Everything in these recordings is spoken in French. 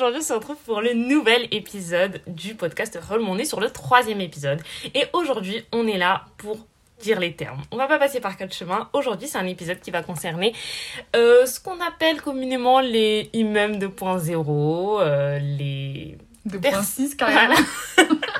aujourd'hui on se retrouve pour le nouvel épisode du podcast Roll. On est sur le troisième épisode. Et aujourd'hui, on est là pour dire les termes. On va pas passer par quatre chemins. Aujourd'hui, c'est un épisode qui va concerner euh, ce qu'on appelle communément les IMEM 2.0, euh, les... 2.6 carrément. Voilà.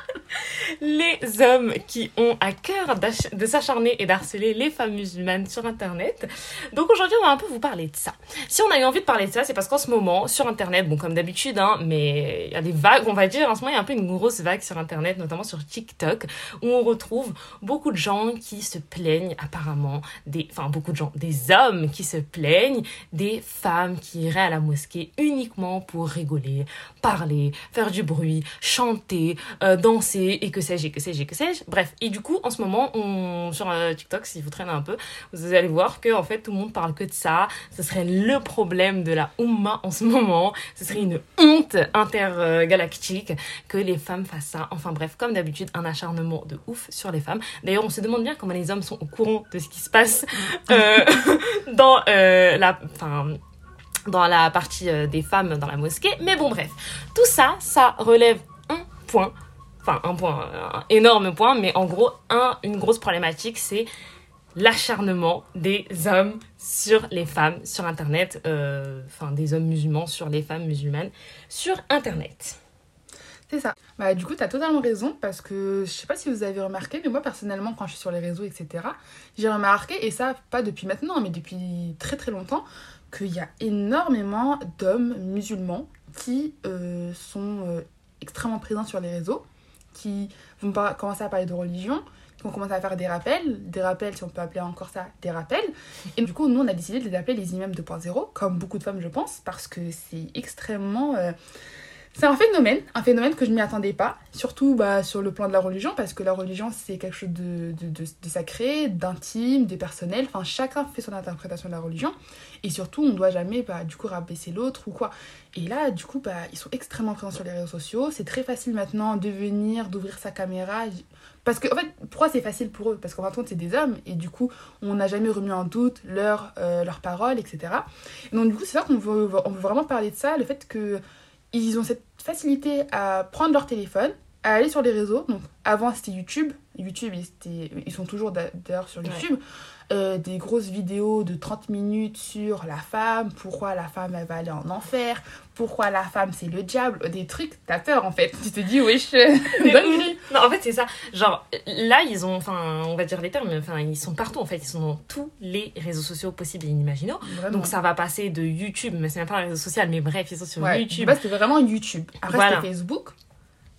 les hommes qui ont à cœur de s'acharner et d'harceler les femmes musulmanes sur Internet. Donc aujourd'hui, on va un peu vous parler de ça. Si on a eu envie de parler de ça, c'est parce qu'en ce moment, sur Internet, bon comme d'habitude, hein, mais il y a des vagues, on va dire, en ce moment, il y a un peu une grosse vague sur Internet, notamment sur TikTok, où on retrouve beaucoup de gens qui se plaignent apparemment, des, enfin beaucoup de gens, des hommes qui se plaignent des femmes qui iraient à la mosquée uniquement pour rigoler, parler, faire du bruit, chanter, euh, danser et que sais-je, et que sais-je, et que sais-je. Bref, et du coup, en ce moment, on, sur euh, TikTok, si vous traînez un peu, vous allez voir que en fait, tout le monde parle que de ça. Ce serait le problème de la Oumma en ce moment. Ce serait une honte intergalactique que les femmes fassent ça. Enfin bref, comme d'habitude, un acharnement de ouf sur les femmes. D'ailleurs, on se demande bien comment les hommes sont au courant de ce qui se passe euh, dans euh, la... Enfin, dans la partie des femmes dans la mosquée. Mais bon, bref. Tout ça, ça relève un point enfin un point, un énorme point, mais en gros, un, une grosse problématique, c'est l'acharnement des hommes sur les femmes sur Internet, euh, enfin des hommes musulmans sur les femmes musulmanes sur Internet. C'est ça. Bah, du coup, tu as totalement raison parce que je sais pas si vous avez remarqué, mais moi personnellement, quand je suis sur les réseaux, etc., j'ai remarqué, et ça pas depuis maintenant, mais depuis très très longtemps, qu'il y a énormément d'hommes musulmans qui euh, sont euh, extrêmement présents sur les réseaux qui vont commencer à parler de religion, qui vont commencer à faire des rappels, des rappels, si on peut appeler encore ça des rappels. Et du coup, nous, on a décidé de les appeler les imams 2.0, comme beaucoup de femmes, je pense, parce que c'est extrêmement. Euh, c'est un phénomène, un phénomène que je m'y attendais pas, surtout bah, sur le plan de la religion, parce que la religion c'est quelque chose de, de, sacré, d'intime, de personnel, enfin chacun fait son interprétation de la religion, et surtout on ne doit jamais bah, du coup rabaisser l'autre ou quoi. Et là du coup bah, ils sont extrêmement présents sur les réseaux sociaux, c'est très facile maintenant de venir, d'ouvrir sa caméra, parce que en fait pourquoi c'est facile pour eux. Parce qu'en fin de compte c'est des hommes, et du coup on n'a jamais remis en doute leurs euh, leur paroles, etc. Et donc du coup c'est ça qu'on veut, on veut vraiment parler de ça, le fait que ils ont cette facilité à prendre leur téléphone, à aller sur les réseaux. Donc avant c'était YouTube. YouTube, ils, ils sont toujours d'ailleurs sur YouTube. Ouais. Euh, des grosses vidéos de 30 minutes sur la femme, pourquoi la femme elle va aller en enfer, pourquoi la femme c'est le diable, des trucs, t'as peur en fait. Tu te dis, wesh, Non, en fait, c'est ça. Genre, là, ils ont, enfin, on va dire les termes, mais enfin, ils sont partout en fait. Ils sont dans tous les réseaux sociaux possibles et inimaginaux. Vraiment. Donc, ça va passer de YouTube, mais c'est même pas un réseau social, mais bref, ils sont sur ouais, YouTube. C'était vraiment YouTube. Après, voilà. c'était Facebook.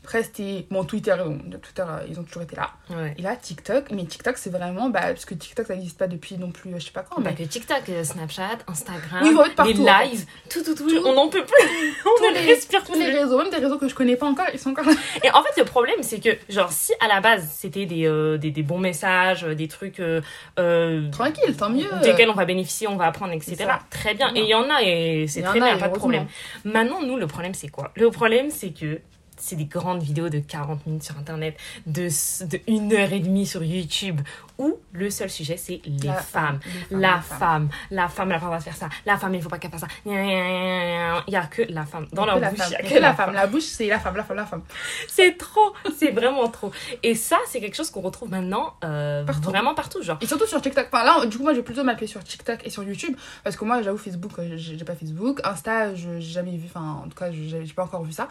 C'était bon, Twitter, bon, Twitter, ils ont toujours été là. Ouais. Et là, TikTok, mais TikTok, c'est vraiment, bah, parce que TikTok, ça n'existe pas depuis non plus, je sais pas quand. Pas mais... que TikTok, euh, Snapchat, Instagram, oui, partout, les lives, en fait. tout, tout, tout, tout, on n'en peut plus. on ne les, respire tous plus. les réseaux, même des réseaux que je connais pas encore, ils sont encore là. Et en fait, le problème, c'est que, genre, si à la base, c'était des, euh, des, des, bons messages, des trucs. Euh, Tranquille, tant mieux. Desquels on va bénéficier, on va apprendre, etc. Très bien. Et il y en a, et c'est très bien, pas de problème. Maintenant, nous, le problème, c'est quoi? Le problème, c'est que c'est des grandes vidéos de 40 minutes sur internet, de, de une heure et demie sur YouTube, où le seul sujet c'est les, la femmes. La femme, la femme, la femme va faire ça, la femme, il faut pas qu'elle fasse ça. Il y a que la femme. Dans leur la bouche, il y a que, que la femme. La bouche, c'est la femme, la femme, la femme. C'est trop, c'est vraiment trop. Et ça, c'est quelque chose qu'on retrouve maintenant euh, Partout. vraiment partout. Genre. Et surtout sur TikTok. Enfin, là, du coup, moi, je vais plutôt m'appeler sur TikTok et sur YouTube. Parce que moi, j'avoue, Facebook, euh, j'ai j'ai pas Facebook. Insta, je j'ai jamais vu. Enfin, en tout cas, je- j'ai j'ai pas encore vu ça.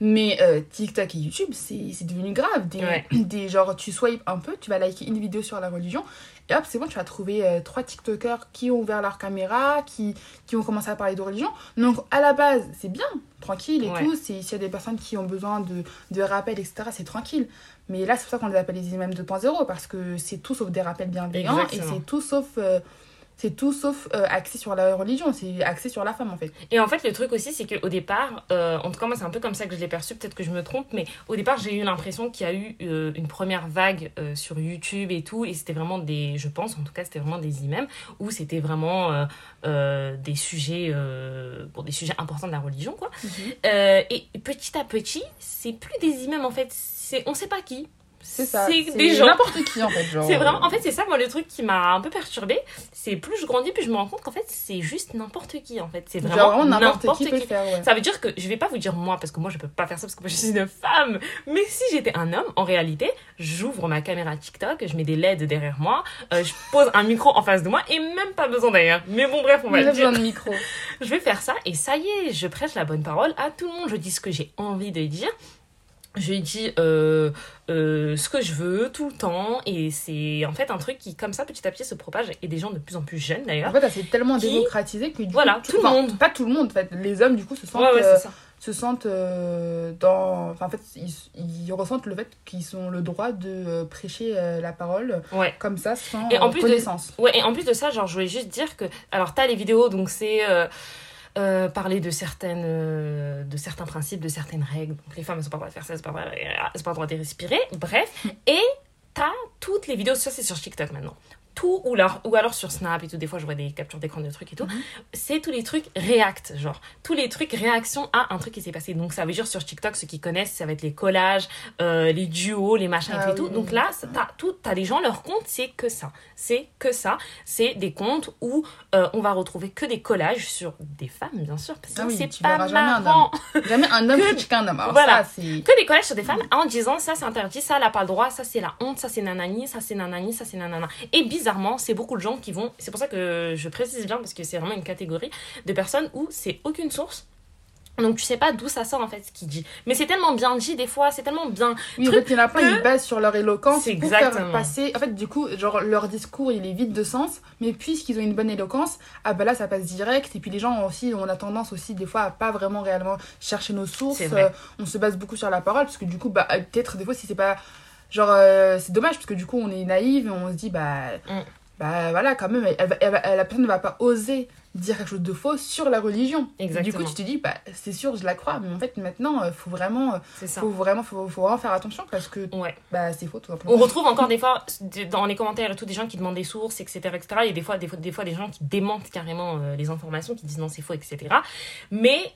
Mais euh, TikTok et YouTube, c'est devenu grave. Des, Ouais. des, genre, tu swipes un peu, tu vas liker une vidéo sur la religion. Et hop, c'est bon, tu vas trouver euh, trois TikTokers qui ont ouvert leur caméra, qui, qui ont commencé à parler de religion. Donc, à la base, c'est bien, tranquille et Ouais. tout. S'il y a des personnes qui ont besoin de, de rappels, etc., c'est tranquille. Mais là, c'est pour ça qu'on les appelle les imams 2.0, parce que c'est tout sauf des rappels bienveillants et c'est tout sauf. euh, c'est tout sauf euh, axé sur la religion, c'est axé sur la femme en fait. Et en fait, le truc aussi, c'est qu'au départ, euh, en tout cas, moi, c'est un peu comme ça que je l'ai perçu, peut-être que je me trompe, mais au départ, j'ai eu l'impression qu'il y a eu euh, une première vague sur YouTube et tout, et c'était vraiment des, je pense, en tout cas, c'était vraiment des imams, où c'était vraiment des sujets, bon, des sujets importants de la religion, quoi. Euh, et petit à petit, c'est plus des imams, en fait, c'est, on sait pas qui. C'est ça. C'est des gens. N'importe qui en fait. genre. C'est vraiment, en fait, c'est ça, moi, le truc qui m'a un peu perturbée. C'est plus je grandis, plus je me rends compte qu'en fait, c'est juste n'importe qui, en fait. C'est vraiment, vraiment n'importe n'importe qui peut le qui. faire. Ouais. Ça veut dire que je vais pas vous dire moi, parce que moi, je peux pas faire ça parce que moi, je suis une femme. Mais si j'étais un homme, en réalité, j'ouvre ma caméra TikTok, je mets des LED derrière moi, euh, je pose un micro en face de moi et même pas besoin d'ailleurs. Mais bon, bref, on va J'ai le dire. besoin de micro. Je vais faire ça et ça y est, je prêche la bonne parole à tout le monde. Je dis ce que j'ai envie de dire. Je dis euh, euh, ce que je veux tout le temps et c'est en fait un truc qui comme ça petit à petit se propage et des gens de plus en plus jeunes En d'ailleurs. fait, ça s'est tellement Qui- démocratisé que du Voilà, coup, tout le monde. Pas tout le monde, en fait. Les hommes, du coup, se sentent, Ouais, ouais, euh, c'est se sentent euh, dans. Enfin, en fait, ils, ils ressentent le fait qu'ils ont le droit de euh, prêcher euh, la parole Ouais. comme ça, sans Et en de- connaissance. Ouais, et en plus de ça, genre, je voulais juste dire que. Alors, t'as les vidéos, donc c'est. Euh, parler de certaines euh, de certains principes de certaines règles. Donc les femmes elles ont pas le droit de faire ça elles ont pas pas le droit de respirer. Bref. Et t'as toutes les vidéos ça c'est sur TikTok maintenant tout ou alors, ou alors sur Snap et tout des fois je vois des captures d'écran de trucs et tout. C'est tous les trucs react genre. Tous les trucs réaction à un truc qui s'est passé. Donc ça veut dire sur TikTok ceux qui connaissent ça va être les collages euh, les duos les machins Ah et tout. oui, donc là t'as tout t'as des gens leur compte c'est que ça. C'est que ça. C'est des comptes où euh, on va retrouver que des collages sur des femmes bien sûr parce que Ah oui, c'est pas verras jamais un marrant. Jamais un homme Que- critique un homme. Alors Voilà. ça, que des collages sur des femmes en disant ça c'est interdit, ça elle a pas le droit, ça c'est la honte, ça c'est nanani, ça c'est nanani, ça c'est nanana. Et bizarrement, c'est beaucoup de gens qui vont, c'est pour ça que je précise bien parce que c'est vraiment une catégorie de personnes où c'est aucune source. Donc tu sais pas d'où ça sort en fait ce qu'il dit. Mais c'est tellement bien dit des fois, c'est tellement bien. Oui, en truc fait, il y en a que- ils basent sur leur éloquence pour faire exactement. passer. En fait, du coup, genre, leur discours, il est vide de sens, mais puisqu'ils ont une bonne éloquence, ah bah là, ça passe direct. Et puis, les gens aussi, on a tendance aussi, des fois, à pas vraiment réellement chercher nos sources. Euh, on se base beaucoup sur la parole, parce que du coup, bah, peut-être, des fois, si c'est pas. Genre, euh, c'est dommage, parce que du coup, on est naïve et on se dit, bah. Mm. Bah voilà, quand même, elle, elle la personne ne va pas oser dire quelque chose de faux sur la religion. Exactement. Du coup, tu te dis, bah, c'est sûr, je la crois, mais en fait, maintenant, euh, faut vraiment, euh, C'est ça. faut vraiment, faut, faut vraiment faire attention parce que Ouais. bah, c'est faux, tout simplement. On retrouve encore des fois dans les commentaires et tout des gens qui demandent des sources, etc. etc. et des fois, des fois, des fois des gens qui démentent carrément euh, les informations, qui disent non, c'est faux, etc. Mais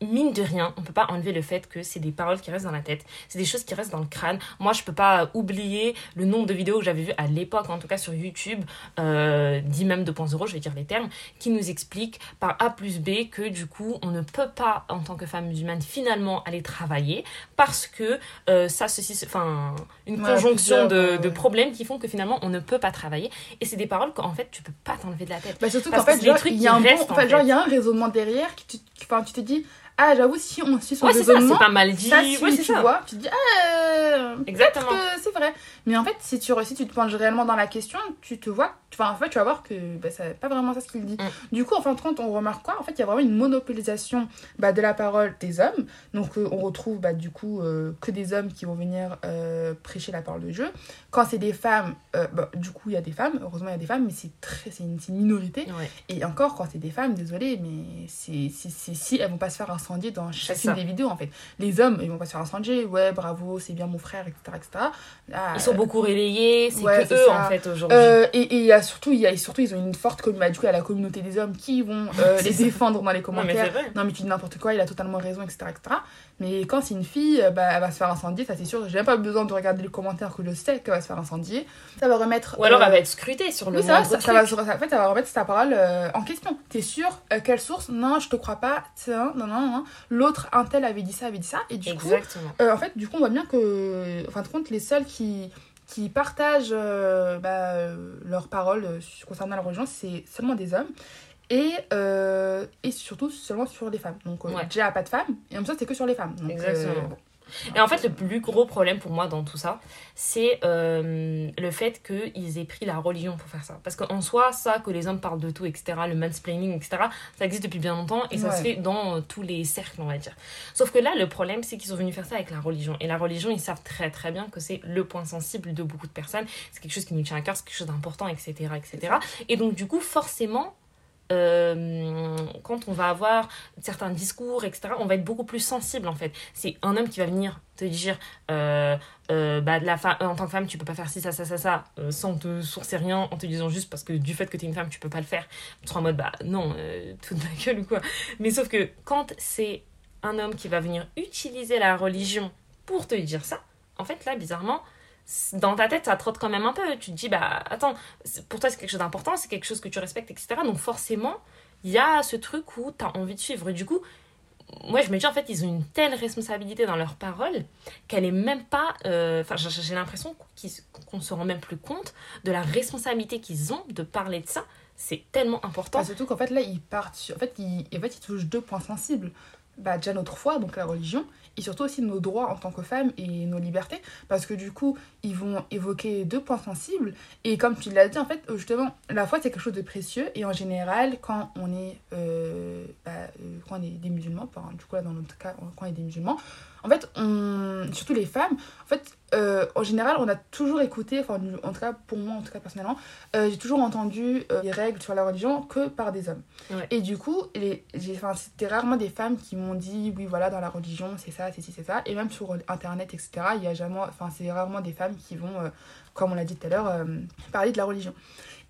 mine de rien, on peut pas enlever le fait que c'est des paroles qui restent dans la tête, c'est des choses qui restent dans le crâne. Moi, je peux pas oublier le nombre de vidéos que j'avais vues à l'époque, en tout cas sur YouTube, euh, dit même 2.0, je vais dire les termes, qui nous expliquent par A plus B que du coup, on ne peut pas, en tant que femme musulmane, finalement aller travailler parce que euh, ça, ceci, ce- enfin, une Ouais, conjonction de, euh, de problèmes qui font que finalement, on ne peut pas travailler. Et c'est des paroles qu'en fait, tu peux pas t'enlever de la tête. Bah, surtout qu'en que fait, il y a un bon, restent, en en fait, genre, fait. il y a un raisonnement derrière qui tu, tu te dis, ah, j'avoue, si on suit son Ouais, c'est ça, raisonnement, c'est pas mal dit. ça ouais, suit, c'est tu ça. vois, tu te dis, ah, peut-être Exactement. que c'est vrai. Mais en fait, si tu, si tu te penches réellement dans la question, tu te vois, tu, en fait, tu vas voir que bah, c'est pas vraiment ça ce qu'il dit. Mm. Du coup, en fin de compte, on remarque quoi? En fait, il y a vraiment une monopolisation bah, de la parole des hommes. Donc, euh, on retrouve bah, du coup euh, que des hommes qui vont venir euh, prêcher la parole de Dieu. Quand c'est des femmes, euh, bah, du coup, il y a des femmes. Heureusement, il y a des femmes, mais c'est très, c'est une, minorité. Ouais. Et encore, quand c'est des femmes, désolé, mais c'est si elles vont pas se faire incendier dans chacune des vidéos, en fait. Les hommes, ils vont pas se faire incendier. Ouais, bravo, c'est bien mon frère, etc. etc. Là, Ils sont beaucoup relayés, c'est ouais, que eux, ça. en fait, aujourd'hui. euh, et et il y a surtout, il y a, surtout, ils ont une forte communauté. Du coup, il y a la communauté des hommes qui vont euh, les ça. défendre dans les non, mais commentaires. vrai. Non, mais tu dis n'importe quoi, il a totalement raison, etc. etc. Mais quand c'est une fille, euh, bah, elle va se faire incendier, ça c'est sûr. J'ai même pas besoin de regarder les commentaires que je sais qu'elle va se faire incendier. Ça va remettre. Ou alors, euh, elle va être scrutée sur le oui, ça, va, ça, ça en fait, ça va remettre ta parole euh, en question. T'es sûr Euh, Quelle source? Non, je te crois pas. Tiens, non, non, non. L'autre, un tel avait dit ça, avait dit ça. Et du coup, Exactement. euh, en fait, du coup, on voit bien que, en fin de compte, les seuls qui, qui partagent euh, bah, leurs paroles euh, concernant la religion, c'est seulement des hommes. Et, euh, et surtout seulement sur les femmes. Donc, euh, Ouais. déjà, pas de femmes. Et en même temps, c'est que sur les femmes. Donc, Exactement. bon. Et en fait, le plus gros problème pour moi dans tout ça, c'est euh, le fait qu'ils aient pris la religion pour faire ça. Parce qu'en soi, ça, que les hommes parlent de tout, etc., le mansplaining, etc., ça existe depuis bien longtemps et ça Ouais. se fait dans euh, tous les cercles, on va dire. Sauf que là, le problème, c'est qu'ils sont venus faire ça avec la religion. Et la religion, ils savent très très bien que c'est le point sensible de beaucoup de personnes. C'est quelque chose qui nous tient à cœur, c'est quelque chose d'important, etc., etc. Et donc, du coup, forcément, euh, quand on va avoir certains discours, etc., on va être beaucoup plus sensible en fait. C'est un homme qui va venir te dire euh, euh, bah, la en tant que femme, tu peux pas faire ci, ça, ça, ça, ça, sans te sourcer rien, en te disant juste parce que du fait que tu es une femme, tu peux pas le faire. Tu seras en mode bah non, toute ma gueule ou quoi. Mais sauf que quand c'est un homme qui va venir utiliser la religion pour te dire ça, en fait là, bizarrement, dans ta tête, ça trotte quand même un peu. Tu te dis, bah attends, pour toi c'est quelque chose d'important, c'est quelque chose que tu respectes, etc. Donc forcément, il y a ce truc où tu as envie de suivre. Et du coup, moi je me dis en fait, ils ont une telle responsabilité dans leurs paroles qu'elle est même pas. euh, Enfin, j'ai l'impression qu'on se rend même plus compte de la responsabilité qu'ils ont de parler de ça. C'est tellement important. Bah, surtout qu'en fait, là, ils partent sur... En fait, ils, en fait, ils touchent deux points sensibles. Bah, déjà notre foi, donc la religion, et surtout aussi nos droits en tant que femmes et nos libertés. Parce que du coup, ils vont évoquer deux points sensibles. Et comme tu l'as dit, en fait, justement, la foi, c'est quelque chose de précieux. Et en général, quand on est, euh, bah, euh, quand on est des musulmans, enfin, du coup, là, dans notre cas, quand on est des musulmans, en fait, on, surtout les femmes, en fait, euh, en général, on a toujours écouté, enfin, en tout cas, pour moi, en tout cas, personnellement, euh, j'ai toujours entendu euh, les règles sur la religion que par des hommes. Ouais. Et du coup, les, c'était rarement des femmes qui m'ont dit, oui, voilà, dans la religion, c'est ça, c'est ci, c'est ça. Et même sur Internet, etc., il y a jamais, enfin, c'est rarement des femmes qui vont, comme on l'a dit tout à l'heure, parler de la religion.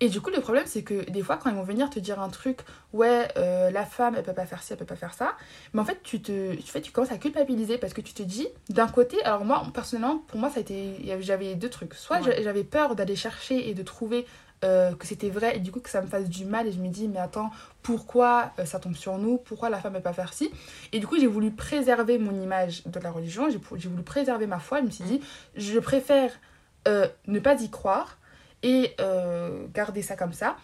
Et du coup, le problème, c'est que des fois, quand ils vont venir te dire un truc, ouais, euh, la femme, elle peut pas faire ci, elle peut pas faire ça, mais en fait, tu, te, tu, fais, tu commences à culpabiliser parce que tu te dis, d'un côté, alors moi, personnellement, pour moi, ça a été, j'avais deux trucs. Soit Ouais. j'avais peur d'aller chercher et de trouver euh, que c'était vrai et du coup que ça me fasse du mal et je me dis, mais attends, pourquoi euh, ça tombe sur nous? Pourquoi la femme ne peut pas faire ci? Et du coup, j'ai voulu préserver mon image de la religion, j'ai j'ai voulu préserver ma foi. Je me suis dit, je préfère euh, ne pas y croire et euh, garder ça comme ça.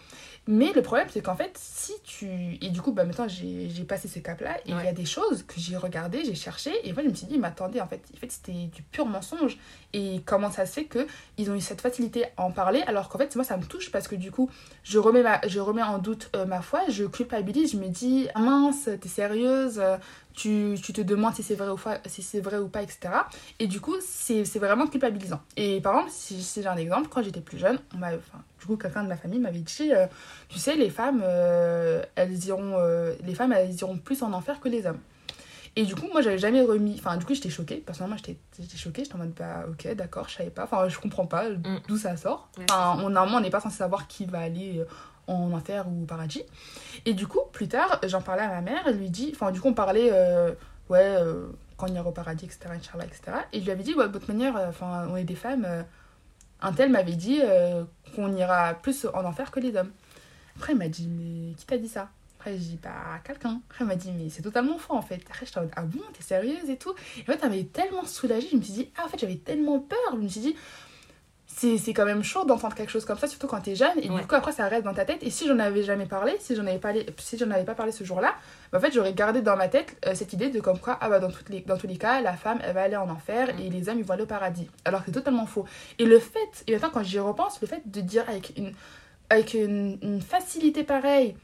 Mais le problème, c'est qu'en fait, si tu. Et du coup, bah, maintenant, j'ai passé ce cap-là. Et il y a des choses que j'ai regardées, j'ai cherché. Et moi, je me suis dit, mais attendez, en fait, en fait c'était du pur mensonge. Et comment ça se fait qu'ils ont eu cette facilité à en parler Alors qu'en fait, moi, ça me touche parce que du coup, je remets, ma, je remets en doute euh, ma foi, je culpabilise, je me dis, ah mince, t'es sérieuse tu, tu te demandes si c'est vrai, ou si c'est vrai ou pas, etc. Et du coup, c'est vraiment culpabilisant. Et par exemple, si, si j'ai un exemple, quand j'étais plus jeune, on m'a, enfin, du coup, quelqu'un de ma famille m'avait dit, euh, tu sais, les femmes, euh, elles iront, euh, les femmes, elles iront plus en enfer que les hommes. Et du coup, moi, j'avais jamais remis. Enfin, du coup, j'étais choquée. Personnellement, j'étais j'étais choquée. J'étais en mode, bah, ok, d'accord, je savais pas. Enfin, je comprends pas d'où ça sort. Enfin, on, normalement, on n'est pas censé savoir qui va aller en enfer ou au paradis. Et du coup, plus tard, j'en parlais à ma mère. Elle lui dit. Enfin, du coup, on parlait, euh, ouais, euh, quand on ira au paradis, etc., etc. Et je lui avais dit, ouais, de toute manière, euh, enfin, on est des femmes. euh, un tel m'avait dit qu'on ira plus en enfer que les hommes. Après, il m'a dit, mais qui t'a dit ça? Après, j'ai dit, bah, quelqu'un. Après, il m'a dit, mais c'est totalement faux, en fait. Après, j'étais en mode, ah bon, t'es sérieuse et tout? Et en fait, ça m'avait tellement soulagée. Je me suis dit, ah, en fait, j'avais tellement peur. Je me suis dit, c'est quand même chaud d'entendre quelque chose comme ça, surtout quand t'es jeune. Et Ouais. du coup, après, ça reste dans ta tête. Et si j'en avais jamais parlé, si j'en avais, parlé, si avais pas parlé ce jour-là, bah, en fait, j'aurais gardé dans ma tête euh, cette idée de comme quoi, ah bah, dans, toutes les, dans tous les cas, la femme, elle va aller en enfer Mm. et les hommes, ils vont aller au paradis. Alors que c'est totalement faux. Et le fait, et maintenant, quand j'y repense, le fait de dire avec une, avec une, une facilité pareille,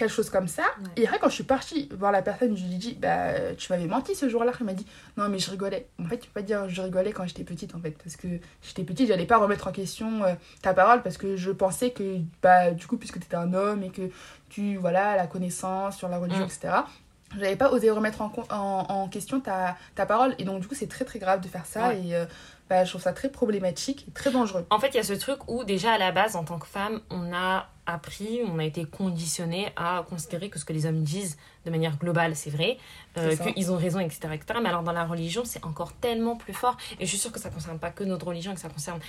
quelque chose comme ça. Ouais. Et après, quand je suis partie voir la personne, je lui ai dit, bah, tu m'avais menti ce jour-là. Elle m'a dit, non, mais je rigolais. En fait, tu peux pas dire je rigolais quand j'étais petite, en fait. Parce que j'étais petite, j'allais pas remettre en question euh, ta parole parce que je pensais que, bah, du coup, puisque tu étais un homme et que tu, voilà, la connaissance sur la religion, Mm. etc., j'avais pas osé remettre en, con- en, en question ta, ta parole. Et donc, du coup, c'est très, très grave de faire ça. Ouais. Et euh, bah, je trouve ça très problématique et très dangereux. En fait, il y a ce truc où déjà à la base, en tant que femme, on a appris, on a été conditionné à considérer que ce que les hommes disent de manière globale, c'est vrai, euh, qu'ils ont raison, etc., etc. Mais alors dans la religion, c'est encore tellement plus fort. Et je suis sûre que ça concerne pas que notre religion, que ça concerne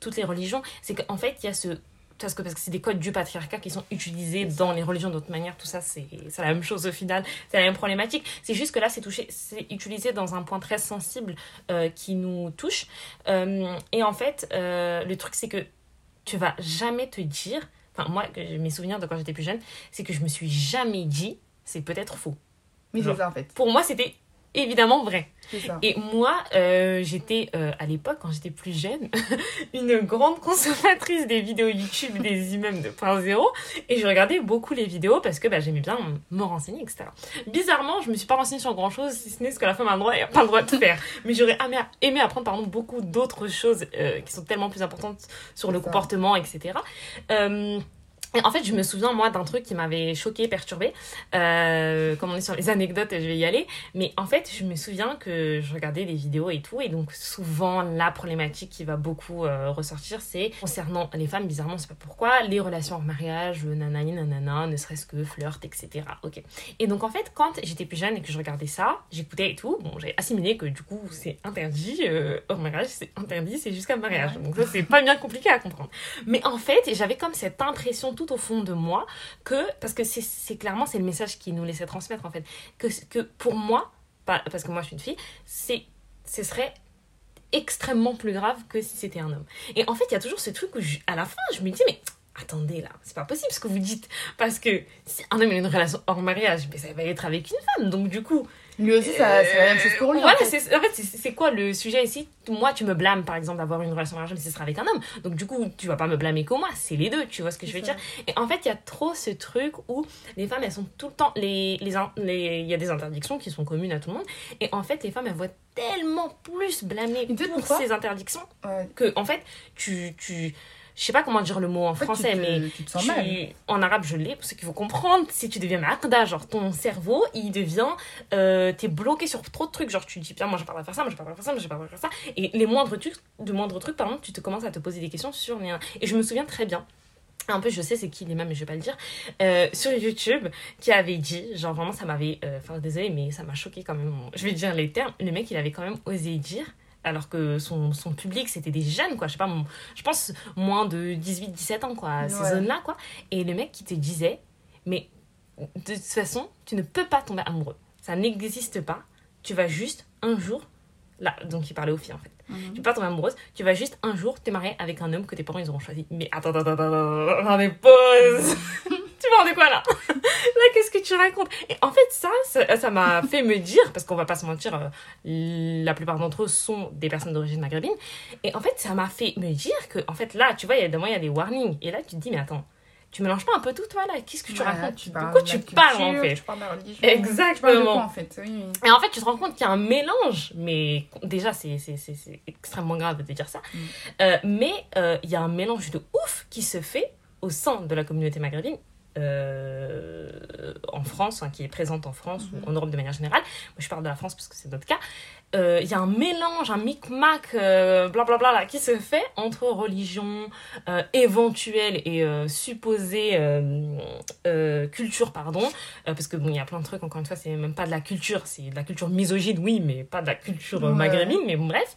toutes les religions. C'est qu'en fait, il y a ce parce que parce que c'est des codes du patriarcat qui sont utilisés dans les religions d'autres manières tout ça c'est c'est la même chose au final c'est la même problématique c'est juste que là c'est touché c'est utilisé dans un point très sensible euh, qui nous touche Euh, et en fait euh, le truc c'est que tu vas jamais te dire enfin moi que mes souvenirs de quand j'étais plus jeune c'est que je me suis jamais dit c'est peut-être faux Mais c'est ça, en fait. pour moi c'était évidemment vrai ça. et moi, euh, j'étais euh, à l'époque, quand j'étais plus jeune, une grande consommatrice des vidéos YouTube des imams de point zéro. Et je regardais beaucoup les vidéos parce que bah, j'aimais bien me renseigner, etc. Bizarrement, je me suis pas renseignée sur grand chose, si ce n'est ce que la femme a le droit et pas le droit de faire. Mais j'aurais aimé, apprendre pardon, beaucoup d'autres choses euh, qui sont tellement plus importantes sur le ça. comportement, etc. Euh, Et en fait, je me souviens, moi, d'un truc qui m'avait choqué, perturbé. Euh, comme on est sur les anecdotes, je vais y aller. Mais en fait, je me souviens que je regardais des vidéos et tout. Et donc, souvent, la problématique qui va beaucoup euh, ressortir, c'est concernant les femmes, bizarrement, je sais pas pourquoi, les relations en mariage, le nanani, nanana, ne serait-ce que flirt, etc. Ok. Et donc, en fait, quand j'étais plus jeune et que je regardais ça, j'écoutais et tout, bon, j'ai assimilé que du coup, c'est interdit. Euh, hors mariage, c'est interdit, c'est jusqu'à mariage. Donc, ça, c'est pas bien compliqué à comprendre. Mais en fait, j'avais comme cette impression tout au fond de moi que, parce que c'est clairement, c'est le message qui nous laissait transmettre en fait, que, pour moi, parce que moi je suis une fille, c'est, ce serait extrêmement plus grave que si c'était un homme. Et en fait, il y a toujours ce truc où, à la fin, je me dis, mais attendez là, c'est pas possible ce que vous dites. Parce que si un homme a une relation hors mariage, mais ça va être avec une femme. Donc du coup, lui aussi, ça, c'est la même chose pour lui. Voilà, en fait, en fait c'est quoi le sujet ici? Moi, tu me blâmes, par exemple, d'avoir une relation mariage, mais ce sera avec un homme. Donc, du coup, tu vas pas me blâmer que moi, c'est les deux, tu vois ce que je veux dire? Et en fait, il y a trop ce truc où les femmes, elles sont tout le temps. Les, les, les, il y a des interdictions qui sont communes à tout le monde. Et en fait, les femmes, elles vont tellement plus blâmer pour ces interdictions que, en fait, tu. tu je sais pas comment dire le mot en, français, mais en arabe je l'ai, pour ceux qu'il faut comprendre, si tu deviens maqda, genre ton cerveau, il devient, euh, t'es bloqué sur trop de trucs, genre tu dis, bien moi je parle pas faire ça, moi je parle pas faire ça, moi je parle pas faire ça, et les moindres trucs, de moindres trucs, pardon, tu te commences à te poser des questions sur les... Et je me souviens très bien, un peu je sais c'est qui les mêmes mais je vais pas le dire. Euh, sur YouTube qui avait dit genre vraiment ça m'avait euh, enfin désolé mais ça m'a choqué quand même. Je vais dire les termes. Le mec il avait quand même osé dire alors que son, son public c'était des jeunes quoi je sais pas je pense moins de 18 17 ans quoi ces zones là quoi et le mec qui te disait mais de toute façon tu ne peux pas tomber amoureux ça n'existe pas tu vas juste un jour là donc il parlait aux filles en fait mhm. tu peux pas tomber amoureuse tu vas juste un jour te marier avec un homme que tes parents ils auront choisi mais attends attends attends attends, attends pause tu m'en de quoi là? Là, qu'est-ce que tu racontes? Et en fait, ça, ça m'a fait me dire, parce qu'on va pas se mentir, euh, la plupart d'entre eux sont des personnes d'origine maghrébine. Et en fait, ça m'a fait me dire que, en fait, là, tu vois, il y a il y a des warnings. Et là, tu te dis, mais attends, tu mélanges pas un peu tout, toi, là? Qu'est-ce que tu racontes? tu Pourquoi tu parles, en fait? Exactement. en fait? Et en fait, tu te rends compte qu'il y a un mélange, mais déjà, c'est extrêmement grave de dire ça. Mm. Euh, mais euh, il y a un mélange de ouf qui se fait au sein de la communauté maghrébine en France, hein, qui est présente en France ou mhm. en Europe de manière générale. Moi, je parle de la France parce que c'est notre cas. Euh, il y a un mélange, un micmac, euh, blablabla, là, qui se fait entre religion euh, éventuelle et euh, supposée culture, pardon. parce que bon, il y a plein de trucs, encore une fois, c'est même pas de la culture, c'est de la culture misogyne, oui, mais pas de la culture maghrébine, mais bon, bref.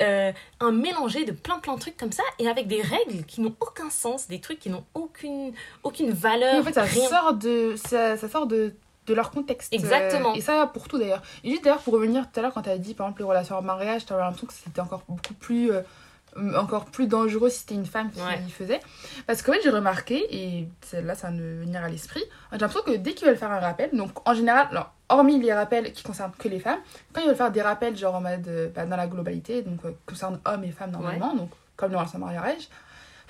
un mélangé de plein plein de trucs comme ça et avec des règles qui n'ont aucun sens, des trucs qui n'ont aucune, aucune valeur. en fait, ça sort de. Ça, ça sort de de leur contexte. Exactement. et ça, pour tout d'ailleurs. Et juste d'ailleurs, pour revenir tout à l'heure, quand tu as dit par exemple les relations en mariage, tu as l'impression que c'était encore beaucoup plus. Euh, encore plus dangereux si c'était une femme qui y faisait. Parce que fait, j'ai remarqué, et là ça me venir à l'esprit, j'ai l'impression que dès qu'ils veulent faire un rappel, donc en général, alors, hormis les rappels qui concernent que les femmes, quand ils veulent faire des rappels genre en mode euh, bah, dans la globalité, donc euh, concernant hommes et femmes normalement, donc comme les relations en mariage,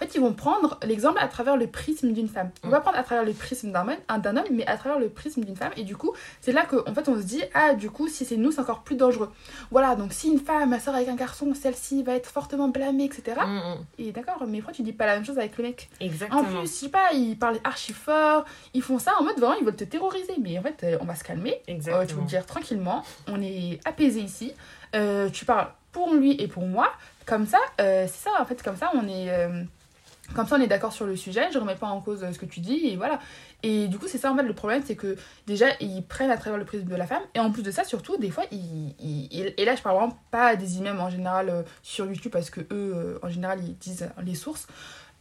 en fait, ils vont prendre l'exemple à travers le prisme d'une femme. On va mm. prendre à travers le prisme d'un homme, mais à travers le prisme d'une femme. Et du coup, c'est là qu'en en fait, on se dit, ah, du coup, si c'est nous, c'est encore plus dangereux. Voilà, donc si une femme sort avec un garçon, celle-ci va être fortement blâmée, etc. Mm, mm. Et d'accord, mais pourquoi tu dis pas la même chose avec le mec? Exactement. En plus, je sais pas, ils parlent archi fort, ils font ça en mode vraiment, ils veulent te terroriser. Mais en fait, euh, on va se calmer. Exactement. Euh, tu veux dire tranquillement, on est apaisé ici. Euh, tu parles pour lui et pour moi. Comme ça, c'est ça, en fait, comme ça, on est comme ça, on est d'accord sur le sujet, je remets pas en cause ce que tu dis, et voilà. Et du coup, c'est ça en fait le problème, c'est que déjà, ils prennent à travers le prisme de la femme, et en plus de ça, surtout, des fois, ils. et là, je parle vraiment pas des imams en général euh, sur YouTube, parce que eux, euh, en général, ils disent les sources.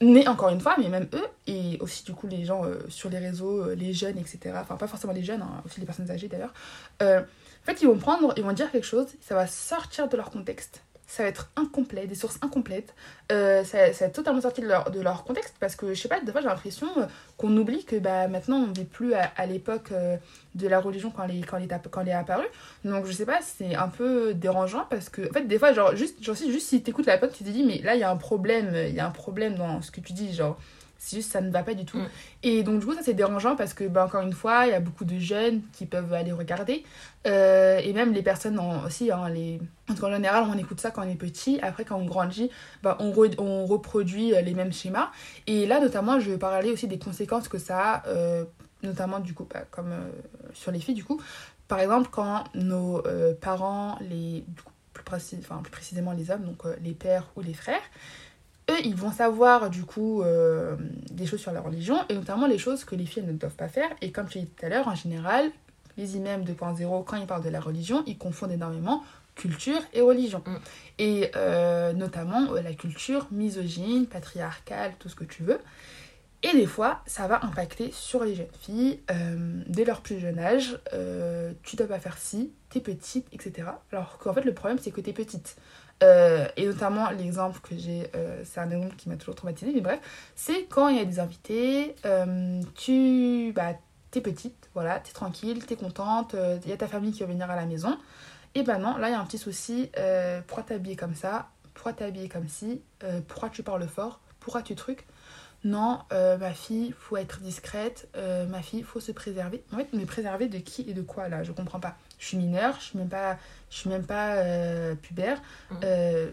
Mais encore une fois, mais même eux, et aussi du coup les gens euh, sur les réseaux, les jeunes, etc. Enfin, pas forcément les jeunes, hein, aussi les personnes âgées d'ailleurs. en fait, ils vont prendre, ils vont dire quelque chose, ça va sortir de leur contexte ça va être incomplet, des sources incomplètes. Euh, ça, ça va être totalement sorti de leur, de leur contexte parce que, je sais pas, des fois j'ai l'impression euh, qu'on oublie que bah, maintenant on ne vit plus à, l'époque euh, de la religion quand elle, quand, elle est, quand elle est apparue. Donc je sais pas, c'est un peu dérangeant parce que, en fait, des fois, genre, juste, genre, juste si t'écoutes la pote, tu te dis, mais là il y a un problème, il y a un problème dans ce que tu dis, genre C'est juste, ça ne va pas du tout. Mm. Et donc, du coup, ça, c'est dérangeant parce que, bah, encore une fois, il y a beaucoup de jeunes qui peuvent aller regarder. Euh, et même les personnes en- aussi, hein, les... général, on écoute ça quand on est petit. Après, quand on grandit, bah, on, re- on reproduit euh, les mêmes schémas. Et là, notamment, je vais parler aussi des conséquences que ça a, euh, notamment, du coup, bah, comme euh, sur les filles, du coup. Par exemple, quand nos parents, les, du coup, plus, précis- enfin, plus précisément les hommes, donc les pères ou les frères, ils vont savoir du coup euh, des choses sur la religion et notamment les choses que les filles ne doivent pas faire. Et comme je l'ai dit tout à l'heure, en général, les imams 2.0, quand ils parlent de la religion, ils confondent énormément culture et religion. Mm. Et euh, notamment euh, la culture misogyne, patriarcale, tout ce que tu veux. Et des fois, ça va impacter sur les jeunes filles euh, dès leur plus jeune âge. tu dois pas faire ci, t'es petite, etc. Alors qu'en fait, le problème, c'est que t'es petite. Euh, et notamment, l'exemple que j'ai, euh, c'est un exemple qui m'a toujours traumatisée, mais bref, c'est quand il y a des invités, euh, tu bah, t'es petite, voilà, t'es tranquille, t'es contente, il y a ta famille qui va venir à la maison. Et ben non, là, il y a un petit souci. pourquoi t'habiller comme ça Pourquoi t'habiller comme ci Euh, Pourquoi tu parles fort Pourquoi tu trucs non, euh, ma fille, faut être discrète. euh, ma fille, faut se préserver. En fait, me préserver de qui et de quoi là? Je comprends pas. Je suis mineure, je suis même pas, je suis même pas euh, pubère. Euh,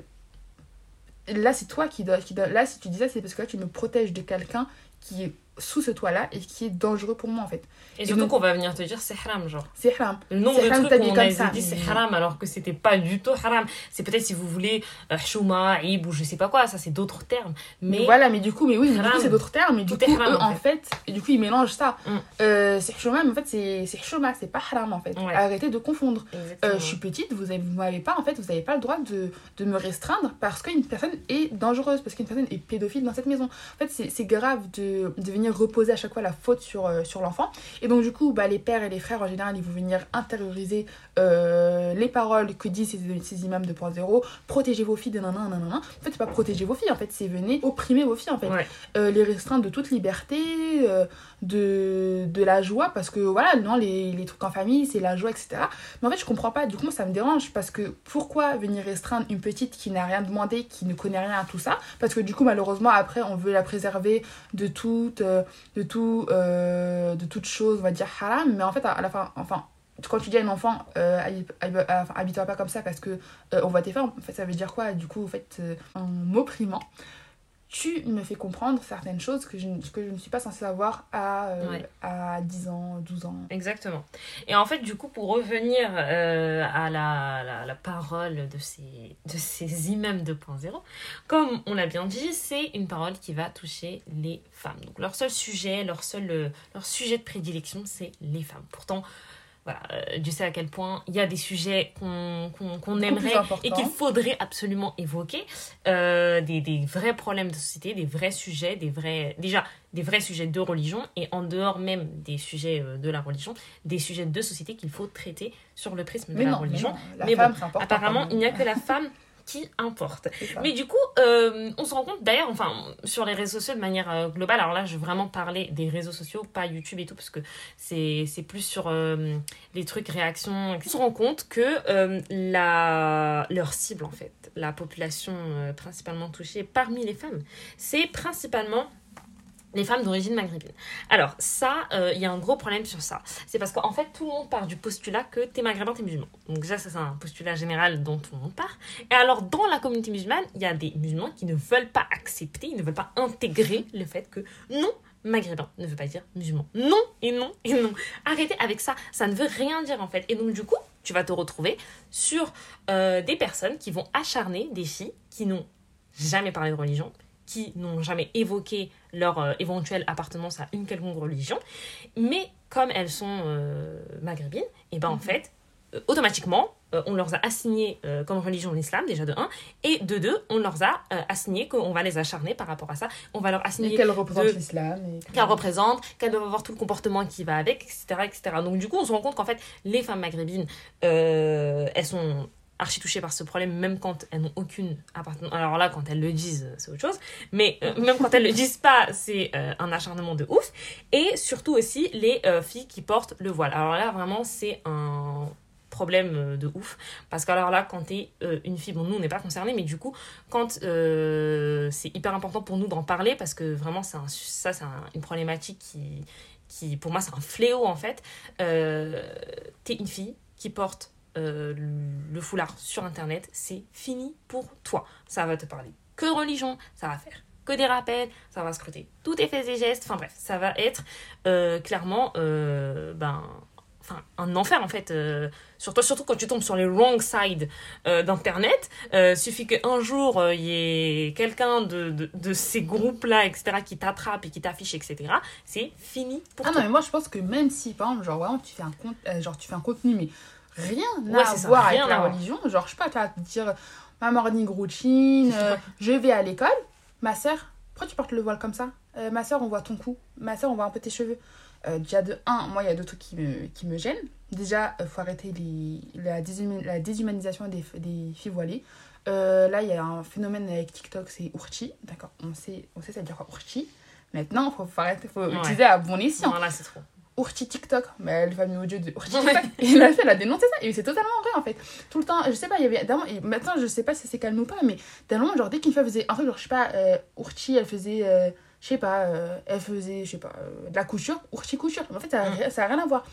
là, c'est toi qui dois, qui dois- Là, si tu dis ça, c'est parce que là, tu me protèges de quelqu'un qui est sous ce toit-là et qui est dangereux pour moi en fait. Et Et surtout donc- qu'on va venir te dire c'est haram, genre. C'est haram. Le nombre de trucs où d'habiller on comme a ça, dit c'est haram alors que c'était pas du tout haram. C'est peut-être si vous voulez euh, chouma, ib ou je sais pas quoi, ça c'est d'autres termes. Mais Voilà, mais du coup, mais oui, mais du coup, Haram. c'est d'autres termes. Mais du Tout coup, est haram, eux, en fait, et du coup, ils mélangent ça. Mm. Euh, c'est chouma, mais en fait, c'est c'est chouma, c'est pas haram en fait. Ouais. Arrêtez de confondre. Euh, je suis petite, vous avez- vous m'avez pas, en fait, vous n'avez pas le droit de, de me restreindre parce qu'une personne est dangereuse, parce qu'une personne est pédophile dans cette maison. En fait, c'est c'est grave de, de venir reposer à chaque fois la faute sur, euh, sur l'enfant. Et donc, du coup, bah, les pères et les frères, en général, ils vont venir intérioriser euh, les paroles que disent ces, ces imams 2.0. Protégez vos filles de nanana, nanana. En fait, c'est pas protéger vos filles, en fait, c'est venir opprimer vos filles, en fait. Ouais. Euh, les restreindre de toute liberté, de, de la joie, parce que voilà, non, les, les trucs en famille, c'est la joie, etc. Mais en fait, je comprends pas. Du coup, ça me dérange parce que pourquoi venir restreindre une petite qui n'a rien demandé, qui ne connaît rien à tout ça? Parce que du coup, malheureusement, après, on veut la préserver de toute, euh, de tout, euh, de toute chose, on va dire haram. Mais en fait, à, la fin, enfin. Quand tu dis à un enfant, euh, habi- habi- enfin, habite-toi pas comme ça parce que euh, on va te faire, en fait, ça veut dire quoi? Du coup, en fait, euh, en m'opprimant, tu me fais comprendre certaines choses que je, ne- que je ne suis pas censée savoir à, euh, Ouais. à 10 ans, 12 ans. Exactement. Et en fait, du coup, pour revenir euh, à la, la, la parole de ces, de ces imams 2.0, comme on l'a bien dit, c'est une parole qui va toucher les femmes. Donc, leur seul sujet, leur seul leur sujet de prédilection, c'est les femmes. Pourtant, voilà, euh, Dieu sait à quel point il y a des sujets qu'on plus aimerait et qu'il faudrait absolument évoquer. Euh, des, des vrais problèmes de société, des vrais sujets, des vrais... Déjà, des vrais sujets de religion et en dehors même des sujets euh, de la religion, des sujets de société qu'il faut traiter sur le prisme de la non, mais religion. non, la Mais femme, bon, c'est important. Apparemment, il n'y a que la femme qui importe. Mais du coup, euh, on se rend compte d'ailleurs, enfin, sur les réseaux sociaux de manière euh, globale, alors là, je vais vraiment parler des réseaux sociaux, pas YouTube et tout, parce que c'est c'est plus sur euh, les trucs réactions. On se rend compte que la, leur cible, en fait, la population principalement touchée parmi les femmes, c'est principalement les femmes d'origine maghrébine. Alors ça, euh, il y a un gros problème sur ça. C'est parce qu'en fait, tout le monde part du postulat que t'es maghrébin, t'es musulman. Donc déjà, ça c'est un postulat général dont tout le monde part. Et alors, dans la communauté musulmane, il y a des musulmans qui ne veulent pas accepter, ils ne veulent pas intégrer le fait que non, maghrébin ne veut pas dire musulman. Non et non et non. Arrêtez avec ça, ça ne veut rien dire en fait. Et donc du coup, tu vas te retrouver sur euh, des personnes qui vont acharner des filles qui n'ont jamais parlé de religion, qui n'ont jamais évoqué leur euh, éventuelle appartenance à une quelconque religion, mais comme elles sont euh, maghrébines, et ben en Mhm. fait, euh, automatiquement, on leur a assigné comme religion l'islam, déjà de 1, et de 2, on leur a assigné qu'on va les acharner par rapport à ça, on va leur assigner qu'elle représente de- l'islam. et que- qu'elle représente, qu'elle doit avoir tout le comportement qui va avec, etc. etc. Donc du coup, on se rend compte qu'en fait, les femmes maghrébines, elles sont archi touchées par ce problème, même quand elles n'ont aucune appartenance. Alors là, quand elles le disent, c'est autre chose. Mais euh, même quand elles le disent pas, c'est euh, un acharnement de ouf. Et surtout aussi, les euh, filles qui portent le voile. Alors là, vraiment, c'est un problème euh, de ouf. Parce que alors là, quand t'es euh, une fille, bon, nous, on n'est pas concernés, mais du coup, quand euh, c'est hyper important pour nous d'en parler, parce que vraiment, c'est un- ça, c'est un- une problématique qui, qui, pour moi, c'est un fléau, en fait. Euh, t'es une fille qui porte euh, le foulard sur Internet, c'est fini pour toi. Ça va te parler que de religion, ça va faire que des rappels, ça va scruter tous tes faits et gestes, enfin bref, ça va être euh, clairement euh, ben, enfin, un enfer en fait. euh, surtout, surtout quand tu tombes sur les wrong side d'internet. Suffit qu'un jour il y ait quelqu'un de, de, de ces groupes-là, etc., qui t'attrape et qui t'affiche, etc., c'est fini pour Ah toi. non, mais moi je pense que même si, par exemple, genre vraiment tu fais un, compte, genre, tu fais un contenu, mais rien Ouais, à ça, voir rien avec la religion, genre je sais pas, tu vas te dire ma morning routine, euh, je vais à l'école, ma soeur, pourquoi tu portes le voile comme ça? Euh, Ma soeur, on voit ton cou, ma soeur, on voit un peu tes cheveux. Euh, déjà de 1, moi il y a deux trucs qui me, qui me gênent. Déjà, il faut arrêter les, la, déshuma- la déshumanisation des, des filles voilées. Là, il y a un phénomène avec TikTok, c'est ourchi. D'accord, on sait, on sait ça veut dire quoi ourchi? Maintenant, il faut, faut arrêter, faut Ouais. utiliser à bon escient. Non, là, c'est trop. Ourchi TikTok, mais le fameux audio de Ourchi TikTok. Et la fille, elle a dénoncé ça. Et c'est totalement vrai, en fait. Tout le temps, je sais pas, il y avait. Et maintenant, je sais pas si c'est calme ou pas, mais d'un moment, genre, dès qu'une fille faisait un truc, genre, je sais pas, euh, Ourchi, elle faisait. euh, je sais pas, euh, elle faisait, je sais pas, euh, de la couture, Ourchi couture. En fait, ça a, Mm. ça a rien à voir.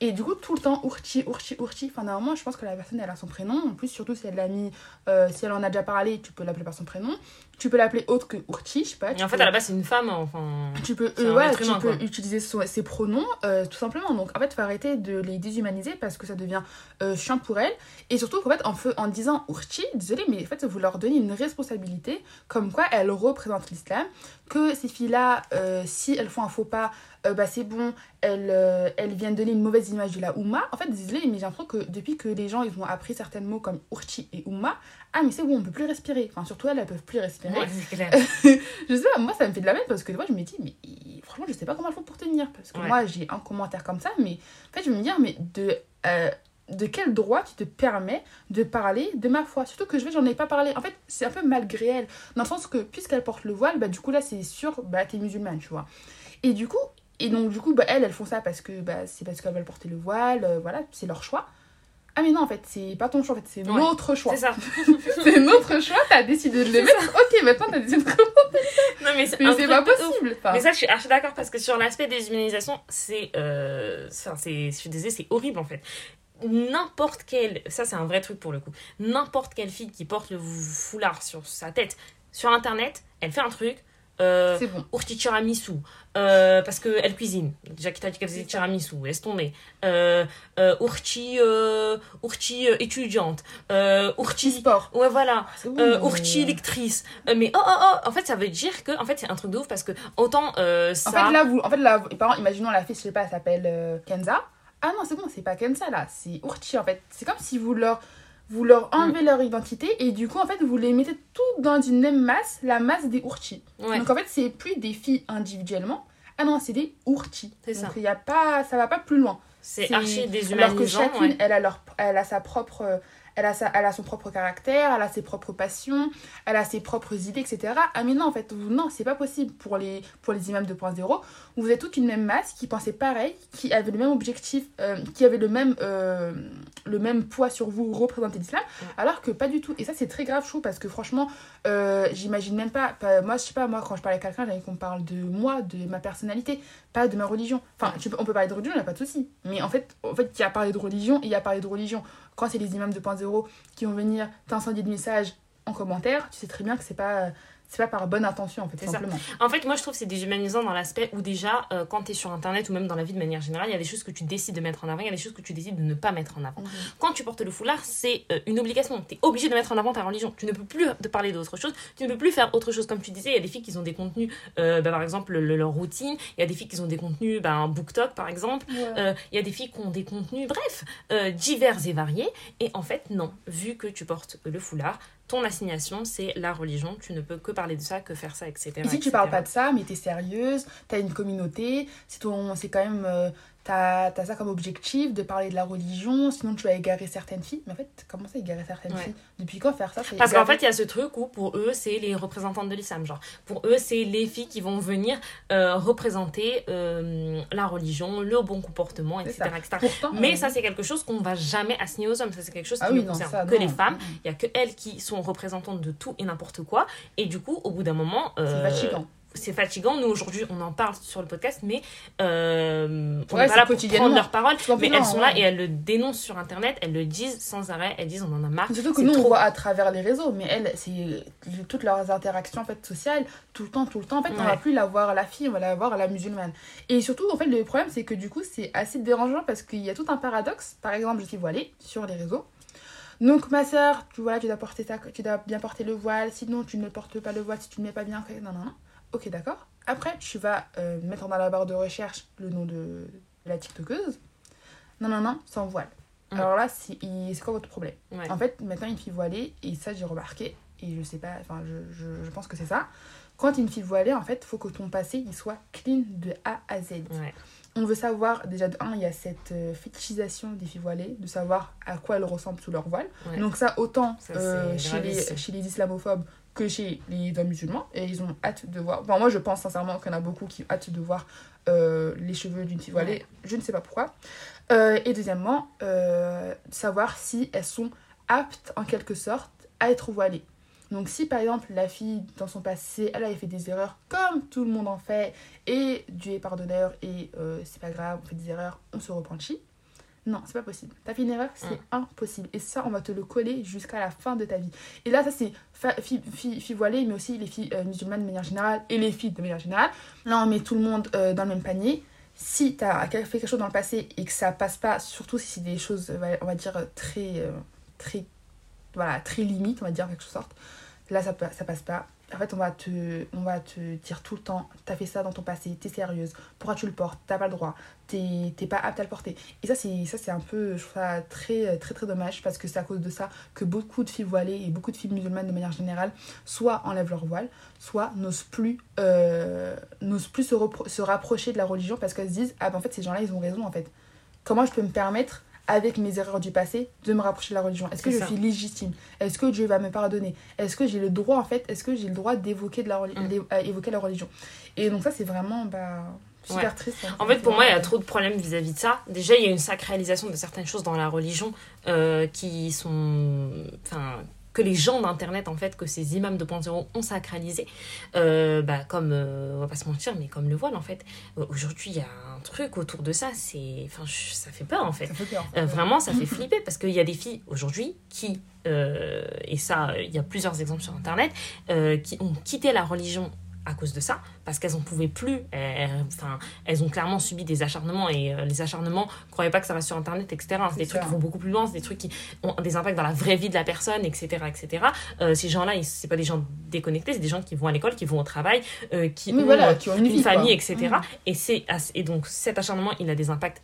Et du coup, tout le temps, Ourchi, Ourchi, Ourchi. Enfin, d'un moment, je pense que la personne, elle a son prénom. En plus, surtout si elle l'a mis, euh, si elle en a déjà parlé, tu peux l'appeler par son prénom. Tu peux l'appeler autre que Ourchi, je sais pas. Et en fait, peux- à la base, c'est une femme, enfin. tu peux, euh, ouais, tu humain, peux utiliser son- ses pronoms, euh, tout simplement. Donc, en fait, il faut arrêter de les déshumaniser parce que ça devient euh, chiant pour elles. Et surtout, en, fait, en, fe- en disant Urchi, désolé, mais en fait, vous leur donnez une responsabilité comme quoi elles représentent l'islam. Que ces filles-là, euh, si elles font un faux pas, euh, bah, c'est bon, elles, euh, elles viennent donner une mauvaise image de la Oumma. En fait, désolé, mais j'ai l'impression que depuis que les gens ils ont appris certains mots comme Urchi et Oumma, ah, mais c'est bon, on peut plus respirer. Enfin, surtout elles, elles peuvent plus respirer. Ouais, clair. Je sais pas, moi ça me fait de la peine parce que des fois je me dis, mais franchement, je sais pas comment elles font pour tenir. Parce que Ouais. moi j'ai un commentaire comme ça, mais en fait je me dis, mais de, de quel droit tu te permets de parler de ma foi? Surtout que je vais, j'en ai pas parlé. En fait, c'est un peu malgré elle, dans le sens que puisqu'elle porte le voile, bah du coup là c'est sûr, bah t'es musulmane, tu vois. Et du coup, et donc du coup, bah elles, elles font ça parce que bah, c'est parce qu'elles veulent porter le voile, euh, voilà, c'est leur choix. Ah mais non, en fait, c'est pas ton choix, en fait, c'est Ouais. notre choix. C'est ça. C'est notre choix, t'as décidé de le mettre. Ok, maintenant t'as décidé de Non, mais c'est pas possible. Enfin, Mais ça, je suis archi d'accord parce que sur l'aspect des humanisations, c'est. Euh, enfin, c'est je suis désolée, c'est horrible en fait. N'importe quelle. Ça, c'est un vrai truc pour le coup. N'importe quelle fille qui porte le foulard sur sa tête sur internet, elle fait un truc. Euh, c'est bon. Tiramisu. Euh, parce qu'elle cuisine. Déjà qui t'a dit qu'elle faisait tiramisu. Laisse tomber. Euh, euh, urti, euh, urti euh, étudiante. Euh, urti. sport. Ouais, voilà. C'est bon, Euh, mais- urti lectrice. Mais oh, oh, oh. En fait, ça veut dire que. En fait, c'est un truc de ouf parce que autant ça. En fait, là, vous, en fait, là, par exemple, imaginons la fille, je sais pas, elle s'appelle Kenza. Ah non, c'est bon, c'est pas Kenza là, c'est Urchi en fait. C'est comme si vous leur, vous leur enlevez leur identité et du coup, en fait, vous les mettez toutes dans une même masse, la masse des. Ouais. Donc en fait, c'est plus des filles individuellement. Ah non, c'est des Urchi. C'est Donc ça. il y a pas, ça va pas plus loin. C'est archi Alors que déshumanisant. chacune, ouais. elle, a leur, elle a sa propre. Elle a, sa, elle a son propre caractère, elle a ses propres passions, elle a ses propres idées, etc. Ah mais non, en fait, vous, non, c'est pas possible pour les, pour les imams 2.0. Vous êtes toute une même masse qui pensait pareil, qui avait le même objectif, euh, qui avait le même, euh, le même poids sur vous, représenter l'islam, alors que pas du tout. Et ça, c'est très grave, je trouve, parce que franchement, euh, j'imagine même pas, pas- Moi, je sais pas, moi, quand je parle à quelqu'un, envie qu'on parle de moi, de ma personnalité, pas de ma religion. Enfin, tu peux- on peut parler de religion, il n'y a pas de souci. Mais en fait, en fait, y a parlé de religion et il y a parlé de religion. Quand c'est les imams 2.0 qui vont venir t'incendier de messages en commentaire, tu sais très bien que c'est pas, c'est pas par bonne intention, en fait, C'est ça. simplement. En fait, moi, je trouve que c'est déshumanisant dans l'aspect où déjà, euh, quand tu es sur Internet ou même dans la vie de manière générale, il y a des choses que tu décides de mettre en avant, il y a des choses que tu décides de ne pas mettre en avant. Quand tu portes le foulard, c'est euh, une obligation. Tu es obligé de mettre en avant ta religion. Tu ne peux plus te parler d'autre chose. Tu ne peux plus faire autre chose. Comme tu disais, il y a des filles qui ont des contenus, euh, bah, par exemple, le- leur routine. Il y a des filles qui ont des contenus, bah, un BookTok, par exemple. Il y a des filles qui ont des contenus, bref, divers et variés. Et en fait, non. Vu que tu portes le foulard, ton assignation, c'est la religion. Tu ne peux que parler de ça, que faire ça, etc. Et si tu parles pas de ça, mais t'es sérieuse, t'as une communauté, c'est quand même, euh, T'as as ça comme objectif de parler de la religion, sinon tu vas égarer certaines filles. Mais en fait, comment ça égarer certaines Ouais. filles? Depuis quand faire ça? Parce qu'en fait, il y a ce truc où pour eux, c'est les représentantes de l'islam. Genre, pour eux, c'est les filles qui vont venir euh, représenter euh, la religion, le bon comportement, etc. ça. etc. Pourtant, Mais euh, ça, c'est quelque chose qu'on va jamais assigner aux hommes. Ça, c'est quelque chose qui ah ne oui, non, concerne ça, que non. les femmes. Mm, mm. Il y a que elles qui sont représentantes de tout et n'importe quoi. Et du coup, au bout d'un moment. C'est fatigant. C'est fatigant. Nous, aujourd'hui, on en parle sur le podcast, mais euh, on Ouais, n'est pas là pour prendre leurs paroles. Mais elles sont là ouais. et elles le dénoncent sur Internet, elles le disent sans arrêt, elles disent on en a marre. Surtout que nous, on trop. voit à travers les réseaux, mais elles, c'est toutes leurs interactions en fait, sociales, tout le temps, tout le temps. En fait, on Ouais. va plus la voir la fille, on va la voir la musulmane. Et surtout, en fait, le problème, c'est que du coup, c'est assez dérangeant parce qu'il y a tout un paradoxe. Par exemple, je suis voilée sur les réseaux. Donc, ma soeur, tu vois, tu dois, porter ta, tu dois bien porter le voile, sinon tu ne portes pas le voile si tu ne mets pas bien. Non, non, non. Ok, d'accord. Après, tu vas euh, mettre dans la barre de recherche le nom de la TikTokeuse. Non, non, non, sans voile. Mm. Alors là, c'est quoi votre problème? Ouais. en fait, maintenant, une fille voilée, et ça, j'ai remarqué, et je sais pas, enfin, je, je, je pense que c'est ça. Quand une fille voilée, en fait, faut que ton passé, il soit clean de A à Z. Ouais. On veut savoir, déjà, de un, il y a cette euh, fétichisation des filles voilées, de savoir à quoi elles ressemblent sous leur voile. Ouais. Donc ça, autant Ça, euh, chez, les, chez les islamophobes que chez les hommes musulmans, et ils ont hâte de voir. Enfin, moi, je pense sincèrement qu'il y en a beaucoup qui ont hâte de voir euh, les cheveux d'une fille voilée. Je ne sais pas pourquoi. Euh, et deuxièmement, euh, savoir si elles sont aptes, en quelque sorte, à être voilées. Donc si par exemple la fille dans son passé elle avait fait des erreurs comme tout le monde en fait et Dieu est pardonneur et c'est pas grave on fait des erreurs on se repentit non c'est pas possible. T'as fait une erreur c'est Mm. impossible. Et ça on va te le coller jusqu'à la fin de ta vie. Et là ça c'est filles voilées mais aussi les filles euh, musulmanes de manière générale et les filles de manière générale. Là on met tout le monde euh, dans le même panier. Si tu as fait quelque chose dans le passé et que ça passe pas, surtout si c'est des choses, on va dire, très, euh, très, voilà, très limites, on va dire en quelque sorte, là ça, pa- ça passe pas. En fait, on va, te, on va te dire tout le temps, t'as fait ça dans ton passé, t'es sérieuse, pourquoi tu le portes, t'as pas le droit, t'es pas apte à le porter. Et ça, c'est ça, c'est un peu, je trouve ça très, très, très dommage parce que c'est à cause de ça que beaucoup de filles voilées et beaucoup de filles musulmanes de manière générale, soit enlèvent leur voile, soit n'osent plus, euh, plus se, se rapprocher de la religion parce qu'elles se disent Ah ben en fait, ces gens-là, ils ont raison en fait. Comment je peux me permettre, avec mes erreurs du passé, de me rapprocher de la religion Est-ce que je ça. suis légitime? Est-ce que Dieu va me pardonner? Est-ce que j'ai le droit en fait? Est-ce que j'ai le droit d'évoquer la, Mm. euh, évoquer la religion? Et donc, ça, c'est vraiment bah, super Ouais. triste. hein. En fait, pour moi, il y a trop de problèmes vis-à-vis de ça. Déjà, il y a une sacralisation de certaines choses dans la religion euh, qui sont. Enfin. Que les gens d'Internet, en fait, que ces imams 2.0 ont sacralisé. Euh, bah, comme, euh, on va pas se mentir, mais comme le voile, en fait. Euh, Aujourd'hui, il y a un truc autour de ça, c'est. Enfin, ça fait peur, en fait. Ça fait peur. Euh, vraiment, ça fait flipper parce qu'il y a des filles aujourd'hui qui, et ça, il y a plusieurs exemples sur Internet, qui ont quitté la religion à cause de ça, parce qu'elles n'en pouvaient plus. euh, Enfin, elles ont clairement subi des acharnements et euh, les acharnements, croyez pas que ça va sur Internet, etc. C'est des trucs qui vont beaucoup plus loin, c'est des trucs qui ont des impacts dans la vraie vie de la personne, etc., etc. Euh, ces gens-là, c'est pas des gens déconnectés, c'est des gens qui vont à l'école, qui vont au travail, euh, qui ont voilà, qui ont une, une vie, quoi. famille, etc. Mm. Et, c'est, et donc cet acharnement, il a des impacts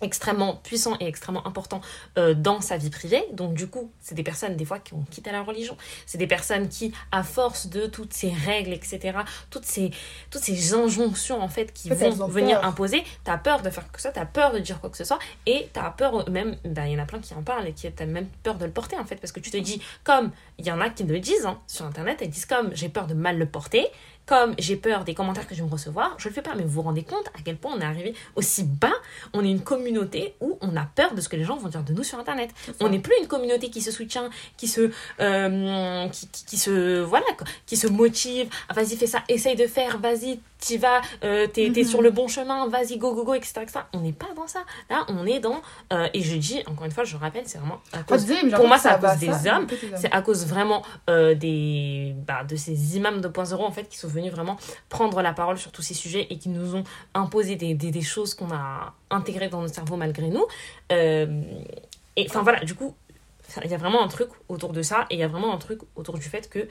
extrêmement puissants et extrêmement importants euh, dans sa vie privée. Donc du coup, c'est des personnes des fois qui ont quitté la religion. C'est des personnes qui, à force de toutes ces règles, etc., toutes ces, toutes ces injonctions en fait qui vont ont venir peur. imposer, t'as peur de faire que ça, t'as peur de dire quoi que ce soit, et t'as peur même, ben, il y en a plein qui en parlent et qui t'as même peur de le porter en fait, parce que tu te dis, comme il y en a qui le disent hein, sur internet, elles disent comme j'ai peur de mal le porter, comme j'ai peur des commentaires que je vais me recevoir, je le fais pas. Mais vous vous rendez compte à quel point on est arrivé aussi bas On est une communauté où on a peur de ce que les gens vont dire de nous sur Internet. On n'est plus une communauté qui se soutient, qui se, euh, qui, qui, qui se, voilà, qui se motive. Ah, vas-y, fais ça, essaye de faire, vas-y, t'y vas, euh, t'es Mhm. sur le bon chemin, vas-y, go, go, go, etc., etc. On n'est pas dans ça. Là, on est dans, euh, et je dis, encore une fois, je rappelle, c'est vraiment à cause j'ai pour moi, c'est à cause des hommes, ça, c'est à cause vraiment euh, des, bah, de ces imams 2.0 en fait qui sont venus vraiment prendre la parole sur tous ces sujets et qui nous ont imposé des, des, des choses qu'on a intégrées dans notre cerveau malgré nous. Euh, et enfin voilà, du coup, il y a vraiment un truc autour de ça et il y a vraiment un truc autour du fait que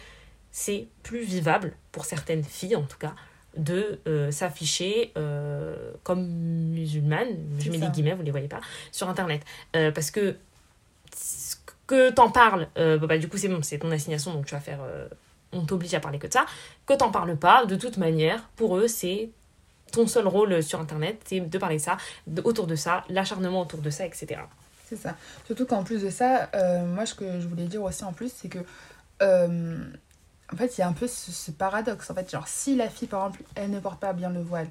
c'est plus vivable pour certaines filles en tout cas de euh, s'afficher euh, comme musulmane, je mets ça. des guillemets, vous les voyez pas, sur internet. Euh, parce que que t'en parles, euh, bah, du coup c'est bon, c'est ton assignation, donc tu vas faire, on t'oblige à parler que de ça. Que t'en parles pas, de toute manière, pour eux c'est ton seul rôle sur Internet, c'est de parler ça, autour de ça, l'acharnement autour de ça, etc. C'est ça. Surtout qu'en plus de ça, euh, moi, ce que je voulais dire aussi en plus, c'est que. euh, en fait, il y a un peu ce, ce paradoxe. En fait, genre, si la fille, par exemple, elle ne porte pas bien le voile,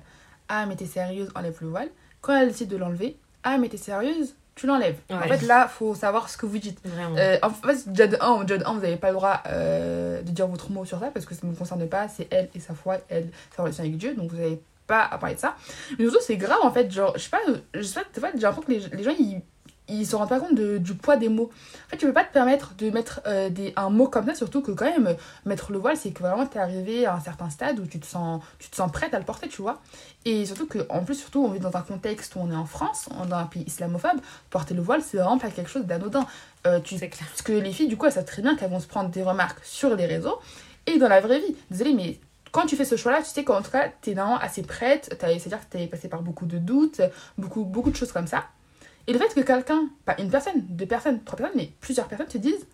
ah, mais t'es sérieuse, enlève le voile. Quand elle décide de l'enlever, ah, mais t'es sérieuse, tu l'enlèves. En fait, là, faut savoir ce que vous dites. Vraiment. Euh, en fait, déjà de 1, déjà de un, vous n'avez pas le droit euh, de dire votre mot sur ça parce que ça ne vous concerne pas. C'est elle et sa foi, elle, sa relation avec Dieu. Donc, vous n'avez pas à parler de ça. Mais surtout, c'est grave en fait. Genre, je sais pas, je sais pas, des fois, j'ai l'impression que les, les gens ils, ils se rendent pas compte de- du poids des mots. En fait, tu peux pas te permettre de mettre euh, des, un mot comme ça, surtout que quand même, mettre le voile, c'est que vraiment tu es arrivé à un certain stade où tu te sens, tu te sens prête à le porter, tu vois. Et surtout que, en plus, surtout, on vit dans un contexte où on est en France, on est dans un pays islamophobe, porter le voile, c'est vraiment pas quelque chose d'anodin. Euh, tu c'est clair. parce que les filles, du coup, elles savent très bien qu'elles vont se prendre des remarques sur les réseaux et dans la vraie vie. Désolée, mais quand tu fais ce choix-là, tu sais qu'en tout cas, t'es normalement assez prête. C'est-à-dire que t'es passé par beaucoup de doutes, beaucoup, beaucoup de choses comme ça. Et le fait que quelqu'un, pas une personne, deux personnes, trois personnes, mais plusieurs personnes te disent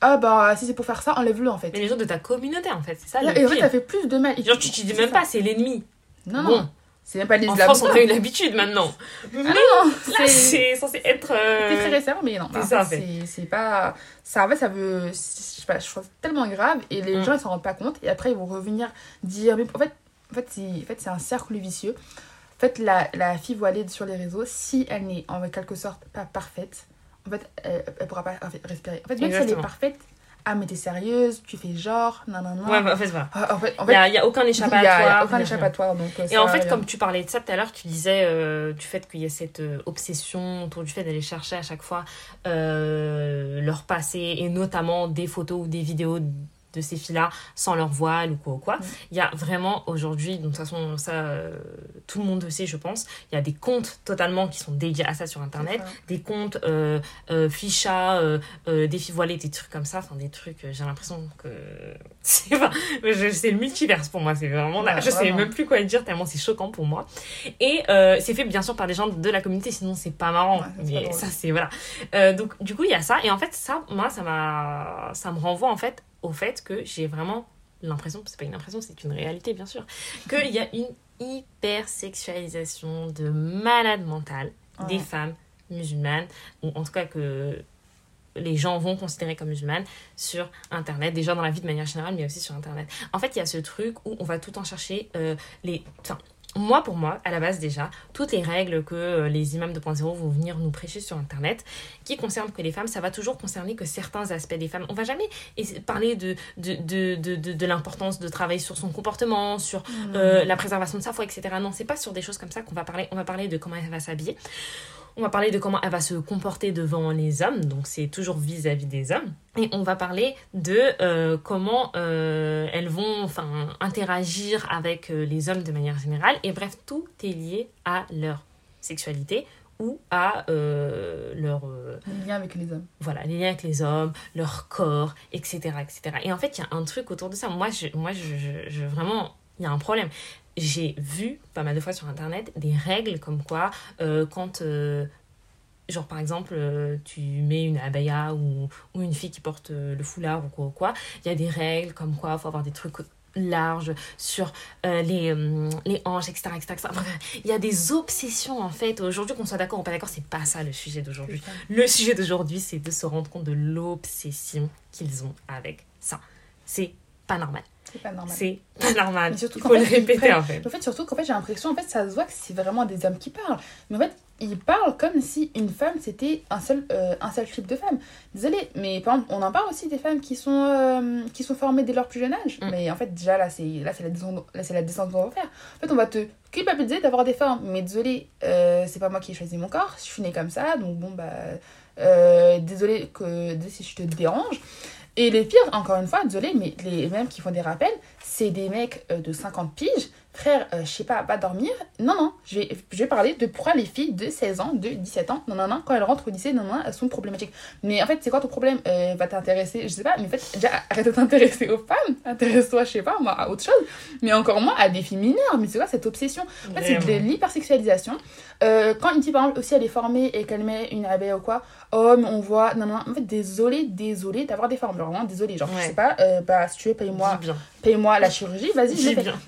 Ah bah, si c'est pour faire ça, enlève-le en fait. Mais les gens de ta communauté, en fait, c'est ça le Et en fait, ça fait plus de mal. Genre, tu te dis même ça. pas, c'est l'ennemi. Non, Bon. non. C'est même pas les En. France, on a eu l'habitude maintenant. Ah non, non. Là, C'est censé être. euh, c'est très récent, mais non. c'est en ça, en fait, c'est- pas. Ça, en fait, ça veut. Je sais pas, je trouve ça tellement grave et les Mm. gens ils s'en rendent pas compte et après ils vont revenir dire. Mais en fait, en fait c'est en fait, c'est un cercle vicieux. En fait, la, la fille voilée sur les réseaux, si elle n'est en quelque sorte pas parfaite, en fait, elle, elle pourra pas respirer. En fait, même si elle est parfaite, ah, mais t'es sérieuse, tu fais genre, non, non, non. Ouais, bah, en fait, voilà. Ah, en fait, en Il n'y a, il y a aucun échappatoire. il a aucun a échappatoire. Donc, euh, Et ça, en fait, comme tu parlais de ça tout à l'heure, tu disais euh, du fait qu'il y a cette euh, obsession autour du fait d'aller chercher à chaque fois euh, leur passé et notamment des photos ou des vidéos de ces filles-là sans leur voile ou quoi ou quoi. Il y a vraiment aujourd'hui, de toute façon, ça, euh, tout le monde le sait, je pense, il y a des comptes totalement qui sont dédiés à ça sur Internet. ça. Des comptes euh, euh, ficha, euh, des filles voilées, des trucs comme ça, enfin des trucs, j'ai l'impression que c'est le multiverse pour moi, c'est vraiment, là, Ouais, je sais même plus quoi dire tellement c'est choquant pour moi. Et c'est fait bien sûr par des gens de la communauté, sinon c'est pas marrant. Ouais, ça, c'est pas mais drôle. ça c'est voilà. Donc du coup il y a ça et en fait ça, moi ça m'a, ça me renvoie en fait au fait que j'ai vraiment l'impression, c'est pas une impression, c'est une réalité bien sûr, qu'il y a une hypersexualisation de malade mentale des femmes musulmanes, ou en tout cas que les gens vont considérer comme musulmanes sur Internet, déjà dans la vie de manière générale, mais aussi sur Internet. En fait, il y a ce truc où on va tout temps chercher euh, les... Enfin, moi, pour moi, à la base déjà, toutes les règles que euh, les imams 2.0 vont venir nous prêcher sur Internet, qui concernent que les femmes, ça va toujours concerner que certains aspects des femmes. On va jamais parler de, de, de, de, de, de l'importance de travailler sur son comportement, sur Mm. euh, la préservation de sa foi, etc. Non, c'est pas sur des choses comme ça qu'on va parler. On va parler de comment elle va s'habiller. On va parler de comment elle va se comporter devant les hommes, donc c'est toujours vis-à-vis des hommes. Et on va parler de euh, comment euh, elles vont enfin, interagir avec euh, les hommes de manière générale. Et bref, tout est lié à leur sexualité ou à euh, leur, Le lien avec les hommes. voilà, les liens avec les hommes, leur corps, etc. etc. Et en fait, il y a un truc autour de ça. Moi, je, moi je, je- je- vraiment, il y a un problème. J'ai vu pas mal de fois sur Internet des règles comme quoi, euh, quand, euh, genre par exemple, euh, tu mets une abaya ou, ou une fille qui porte le foulard ou quoi, quoi, il y a des règles comme quoi, il faut avoir des trucs larges sur les, euh, les hanches, etc., etc., Il y a des obsessions en fait. Aujourd'hui, qu'on soit d'accord ou pas d'accord, c'est pas ça le sujet d'aujourd'hui. Le sujet d'aujourd'hui, c'est de se rendre compte de l'obsession qu'ils ont avec ça. C'est pas normal. C'est pas normal. C'est pas normal. Mais surtout Il faut le fait, ils répéter en fait. En fait, surtout qu'en fait, j'ai l'impression, en fait, ça se voit que c'est vraiment des hommes qui parlent. Mais en fait, ils parlent comme si une femme, c'était un seul, euh, un seul type de femme. Désolée, mais par exemple, on en parle aussi des femmes qui sont, euh, qui sont formées dès leur plus jeune âge. Mm. Mais en fait, déjà, là, c'est là, c'est la descente, là, c'est la descente qu'on va faire. En fait, on va te culpabiliser d'avoir des formes. Mais désolée, euh, c'est pas moi qui ai choisi mon corps. Je suis née comme ça, donc bon, bah... Euh, désolée que si je te dérange. Et les pires, encore une fois, désolé, mais les mêmes qui font des rappels, c'est des mecs euh, de 50 piges. Frère, euh, je sais pas, va dormir. Non, non, je vais, je vais parler de pourquoi les filles de 16 ans, de 17 ans, non, non, non, quand elles rentrent au lycée, non, non, elles sont problématiques. Mais en fait, c'est quoi ton problème euh, Va t'intéresser, je sais pas, mais en fait, déjà, arrête de t'intéresser aux femmes. Intéresse-toi, je sais pas, moi, à autre chose. Mais encore moins à des filles mineures. Mais c'est quoi cette obsession? En fait, c'est de l'hypersexualisation. Euh, quand une fille, par exemple, aussi, elle est formée et qu'elle met une abeille ou quoi, oh, mais on voit. Non, non, non. En fait, désolé, désolé d'avoir des formes. Genre, vraiment, désolé. Genre, je sais pas, bah, si tu veux, paye-moi Dis paye la chirurgie, vas-y, fais. bien.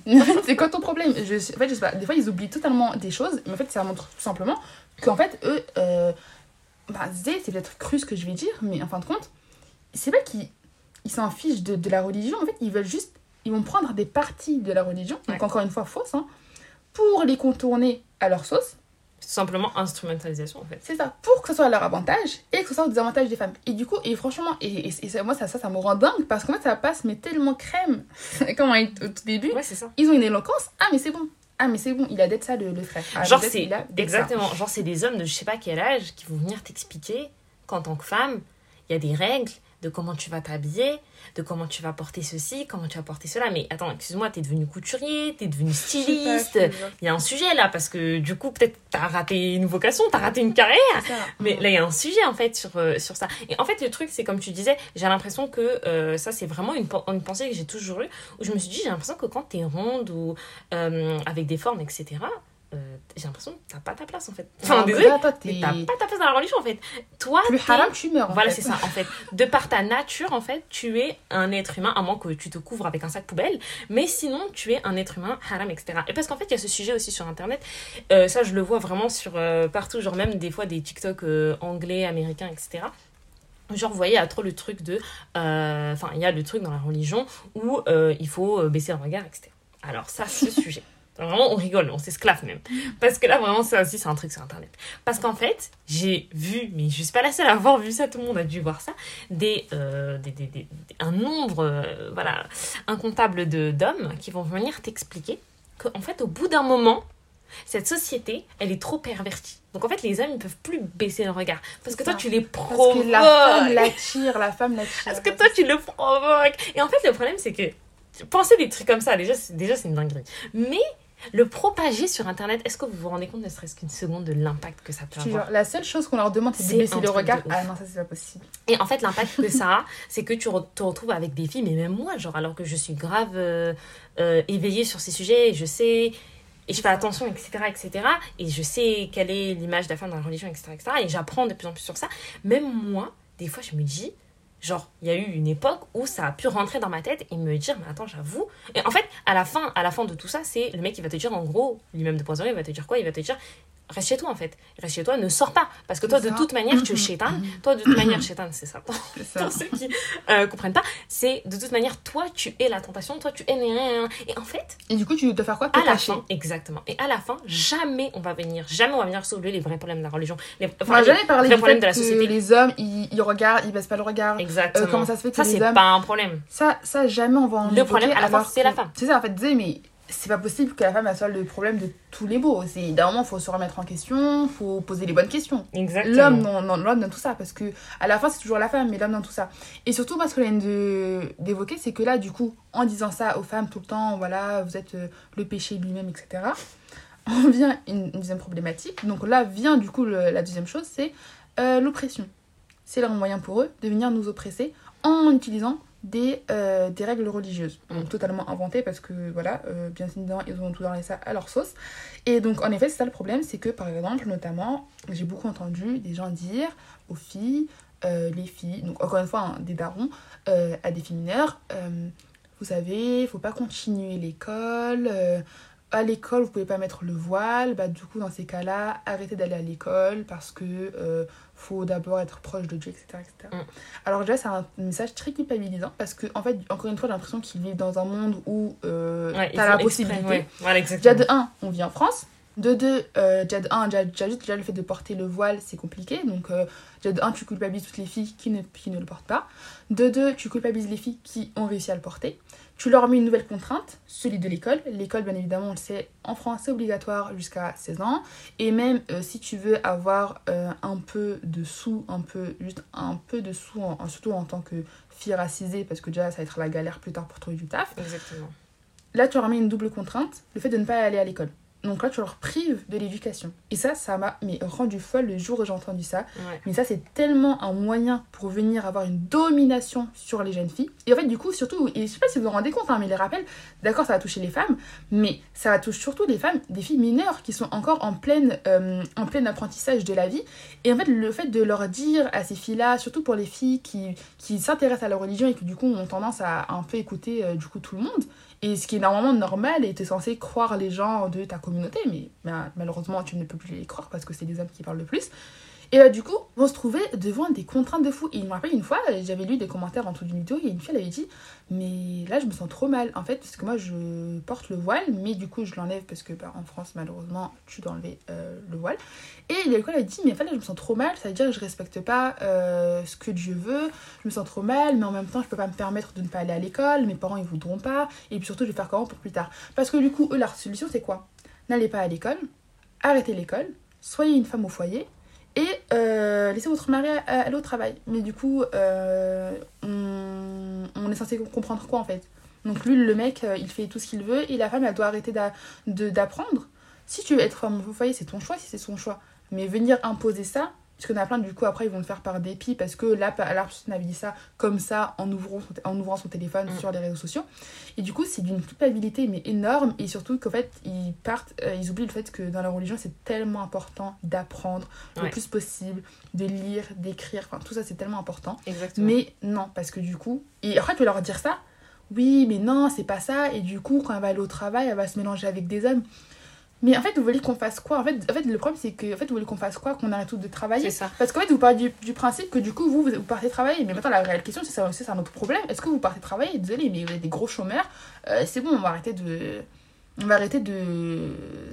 c'est quoi ton problème? Je, En fait, je sais pas, des fois, ils oublient totalement des choses, mais en fait, ça montre tout simplement qu'en fait, eux, euh, bah, c'est peut-être cru ce que je vais dire, mais en fin de compte, c'est pas qu'ils ils s'en fichent de, de la religion, en fait, ils veulent juste, ils vont prendre des parties de la religion, donc Ouais. encore une fois, fausses, hein, pour les contourner à leur sauce. Tout simplement instrumentalisation en fait. C'est ça, pour que ce soit à leur avantage et que ce soit au désavantage des femmes. Et du coup, et franchement, et, et, et moi, ça, ça, ça me rend dingue parce qu'en fait, ça passe, mais tellement crème. Comme au tout début, Ouais, ça. ils ont une éloquence. Ah, mais c'est bon. Ah, mais c'est bon, il a d'être ça, le, le frère. Ah, Genre, c'est ça. exactement, genre, c'est des hommes de je sais pas quel âge qui vont venir t'expliquer qu'en tant que femme, il y a des règles de comment tu vas t'habiller, de comment tu vas porter ceci, comment tu vas porter cela. Mais attends, excuse-moi, t'es devenu couturier, t'es devenu styliste. Il y a un sujet là, parce que du coup, peut-être t'as raté une vocation, t'as raté une carrière. Mais là, il y a un sujet en fait sur, euh, sur ça. Et en fait, le truc, c'est comme tu disais, j'ai l'impression que euh, ça, c'est vraiment une, une pensée que j'ai toujours eue, où je me suis dit, j'ai l'impression que quand t'es ronde ou euh, avec des formes, etc., euh, j'ai l'impression que t'as pas ta place en fait. Enfin, désolé, t'as pas ta place dans la religion en fait. Toi, plus haram, tu meurs. en Voilà, c'est ça, en fait. De par ta nature, en fait, tu es un être humain, à moins que tu te couvres avec un sac poubelle. Mais sinon, tu es un être humain haram, etc. Et parce qu'en fait, il y a ce sujet aussi sur Internet. Euh, ça, je le vois vraiment sur euh, partout, genre même des fois des TikTok anglais, américains, etc. Genre, vous voyez, il y a trop le truc de... euh, Enfin, il y a le truc dans la religion où euh, il faut baisser le regard, etc. Alors ça, c'est le sujet. Vraiment, on rigole, on s'esclave même. Parce que là, vraiment, ça aussi, c'est un truc sur Internet. Parce qu'en fait, j'ai vu, mais je suis pas la seule à avoir vu ça, tout le monde a dû voir ça, des, euh, des, des- des- un nombre, euh, voilà, incontable de- d'hommes qui vont venir t'expliquer qu'en fait, au bout d'un moment, cette société, elle est trop pervertie. Donc en fait, les hommes, ils peuvent plus baisser le regard. Parce que toi, tu les Parce provoques. que la femme l'attire, la femme l'attire. Parce que toi, tu le provoques. Et en fait, le problème, c'est que penser des trucs comme ça, déjà, c'est, déjà, c'est une dinguerie. Mais le propager sur Internet, est-ce que vous vous rendez compte, ne serait-ce qu'une seconde, de l'impact que ça peut avoir la seule chose qu'on leur demande, c'est de baisser le regard. Ah non, ça, c'est pas possible. Et en fait, l'impact que ça a, c'est que tu re- te retrouves avec des filles, mais même moi, genre, alors que je suis grave euh, euh, éveillée sur ces sujets, et je sais, et je fais attention, etc., etc., et je sais quelle est l'image de la femme dans la religion, etc., etc., et j'apprends de plus en plus sur ça. Même moi, des fois, je me dis, genre, il y a eu une époque où ça a pu rentrer dans ma tête et me dire, mais attends, j'avoue. Et en fait, à la fin, à la fin de tout ça, c'est le mec qui va te dire, en gros, lui-même de poisonner, il va te dire quoi? Il va te dire, reste chez toi, en fait. Reste chez toi, ne sors pas. Parce que toi, de toute manière, tu es chétan. Toi, de toute manière, chétan, c'est ça. Pour ceux qui euh, comprennent pas, c'est de toute manière, toi, tu es la tentation, toi, tu es... Et en fait, Et du coup, tu dois faire quoi à la fin, exactement, et à la fin, jamais on va venir, jamais on va venir soulever les vrais problèmes de la religion. Les, On va les jamais parler vrais du problèmes de la que société. les hommes, ils, ils regardent, ils baissent pas le regard. Exactement. Euh, comment ça se fait que ça, les c'est pas un problème. Ça, ça, jamais on va en Le problème, à la fin, c'est la que- femme. C'est ça, en fait, mais c'est pas possible que la femme elle soit le problème de tous les beaux. C'est d'un moment, faut se remettre en question, faut poser les bonnes questions. Exactement. L'homme dans, dans, l'homme dans tout ça, parce que à la fin, c'est toujours la femme, mais l'homme dans tout ça. Et surtout, moi, ce que je viens de- d'évoquer, c'est que là, du coup, en disant ça aux femmes tout le temps, voilà, vous êtes euh, le péché lui-même, etc., on vient une, une deuxième problématique. Donc là vient, du coup, le- la deuxième chose, c'est euh, l'oppression. C'est leur moyen pour eux de venir nous oppresser en utilisant des, euh, des règles religieuses. Donc, totalement inventées parce que, voilà, euh, bien évidemment, ils ont tout donné ça à leur sauce. Et donc, en effet, c'est ça le problème, c'est que, par exemple, notamment, j'ai beaucoup entendu des gens dire aux filles, euh, les filles, donc encore une fois, hein, des darons, à des filles mineures, vous savez, il faut pas continuer l'école. à l'école, vous pouvez pas mettre le voile. Bah, du coup, dans ces cas-là, arrêtez d'aller à l'école parce que faut d'abord être proche de Dieu, etc. etc. Mm. Alors, déjà, c'est un message très culpabilisant parce que, en fait, encore une fois, j'ai l'impression qu'ils vivent dans un monde où euh, Ouais, t'as la possibilité. ouais. Voilà, Déjà de 1, on vit en France. De 2, euh, déjà de 1, déjà, déjà juste déjà le fait de porter le voile, c'est compliqué. Donc, euh, déjà de 1, tu culpabilises toutes les filles qui ne, qui ne le portent pas. De 2, tu culpabilises les filles qui ont réussi à le porter. Tu leur mets une nouvelle contrainte, celui de l'école. L'école, bien évidemment, on le sait, en France, c'est obligatoire jusqu'à 16 ans. Et même euh, si tu veux avoir euh, un peu de sous, un peu, juste un peu de sous, en- surtout en tant que fille racisée, parce que déjà, ça va être la galère plus tard pour trouver du taf. Exactement. Là, tu remets une double contrainte, le fait de ne pas aller à l'école. Donc là, tu leur prives de l'éducation. Et ça, ça m'a mais rendu folle le jour où j'ai entendu ça. Ouais. Mais ça, c'est tellement un moyen pour venir avoir une domination sur les jeunes filles. Et en fait, du coup, surtout, et je sais pas si vous vous rendez compte, hein, mais les rappels, d'accord, ça va toucher les femmes, mais ça va toucher surtout les femmes, des filles mineures qui sont encore en, pleine, euh, en plein apprentissage de la vie. Et en fait, le fait de leur dire à ces filles-là, surtout pour les filles qui, qui s'intéressent à la religion et qui, du coup, ont tendance à un peu écouter, euh, du coup, tout le monde, et ce qui est normalement normal, et tu es censé croire les gens de ta communauté, mais bah, malheureusement, tu ne peux plus les croire parce que c'est les hommes qui parlent le plus. Et bah, du coup, vont se trouver devant des contraintes de fou. Et il me rappelle une fois, j'avais lu des commentaires en dessous d'une vidéo, et une fille elle avait dit Mais là, je me sens trop mal, en fait, parce que moi, je porte le voile, mais du coup, je l'enlève parce que bah, en France, malheureusement, tu dois enlever euh, le voile. Et il y a elle a dit Mais en là, je me sens trop mal, ça veut dire que je respecte pas euh, ce que Dieu veut, je me sens trop mal, mais en même temps, je peux pas me permettre de ne pas aller à l'école, mes parents, ils voudront pas, et puis surtout, je vais faire comment pour plus tard? Parce que du coup, eux, leur solution, c'est quoi? N'allez pas à l'école, arrêtez l'école, soyez une femme au foyer, et euh, laissez votre mari aller au travail. Mais du coup, euh, on, on est censé comprendre quoi en fait? Donc lui, le mec, euh, il fait tout ce qu'il veut et la femme, elle doit arrêter d'apprendre. Si tu veux être femme au foyer, c'est ton choix, si c'est son choix. Mais venir imposer ça, parce qu'il y en a plein, du coup, après, ils vont le faire par dépit parce que la, la personne avait dit ça comme ça en ouvrant son, en ouvrant son téléphone Mm. sur les réseaux sociaux. Et du coup, c'est d'une culpabilité, mais énorme. Et surtout qu'en fait, ils partent, euh, ils oublient le fait que dans la religion, c'est tellement important d'apprendre le plus possible, de lire, d'écrire. Enfin, tout ça, c'est tellement important. Exactement. Mais non, parce que du coup. Et après, tu vas leur dire ça. Oui, mais non, c'est pas ça. Et du coup, quand elle va aller au travail, elle va se mélanger avec des hommes. Mais en fait, vous voulez qu'on fasse quoi? En fait, en fait, le problème, c'est que en fait, vous voulez qu'on fasse quoi? Qu'on arrête tout de travailler? C'est ça. Parce qu'en fait, vous parlez du, du principe que du coup, vous, partez travailler. Mais maintenant, la réelle question, c'est ça aussi, c'est un autre problème. Est-ce que vous partez travailler? Désolé, mais vous êtes des gros chômeurs. Euh, c'est bon, on va arrêter de. On va arrêter de.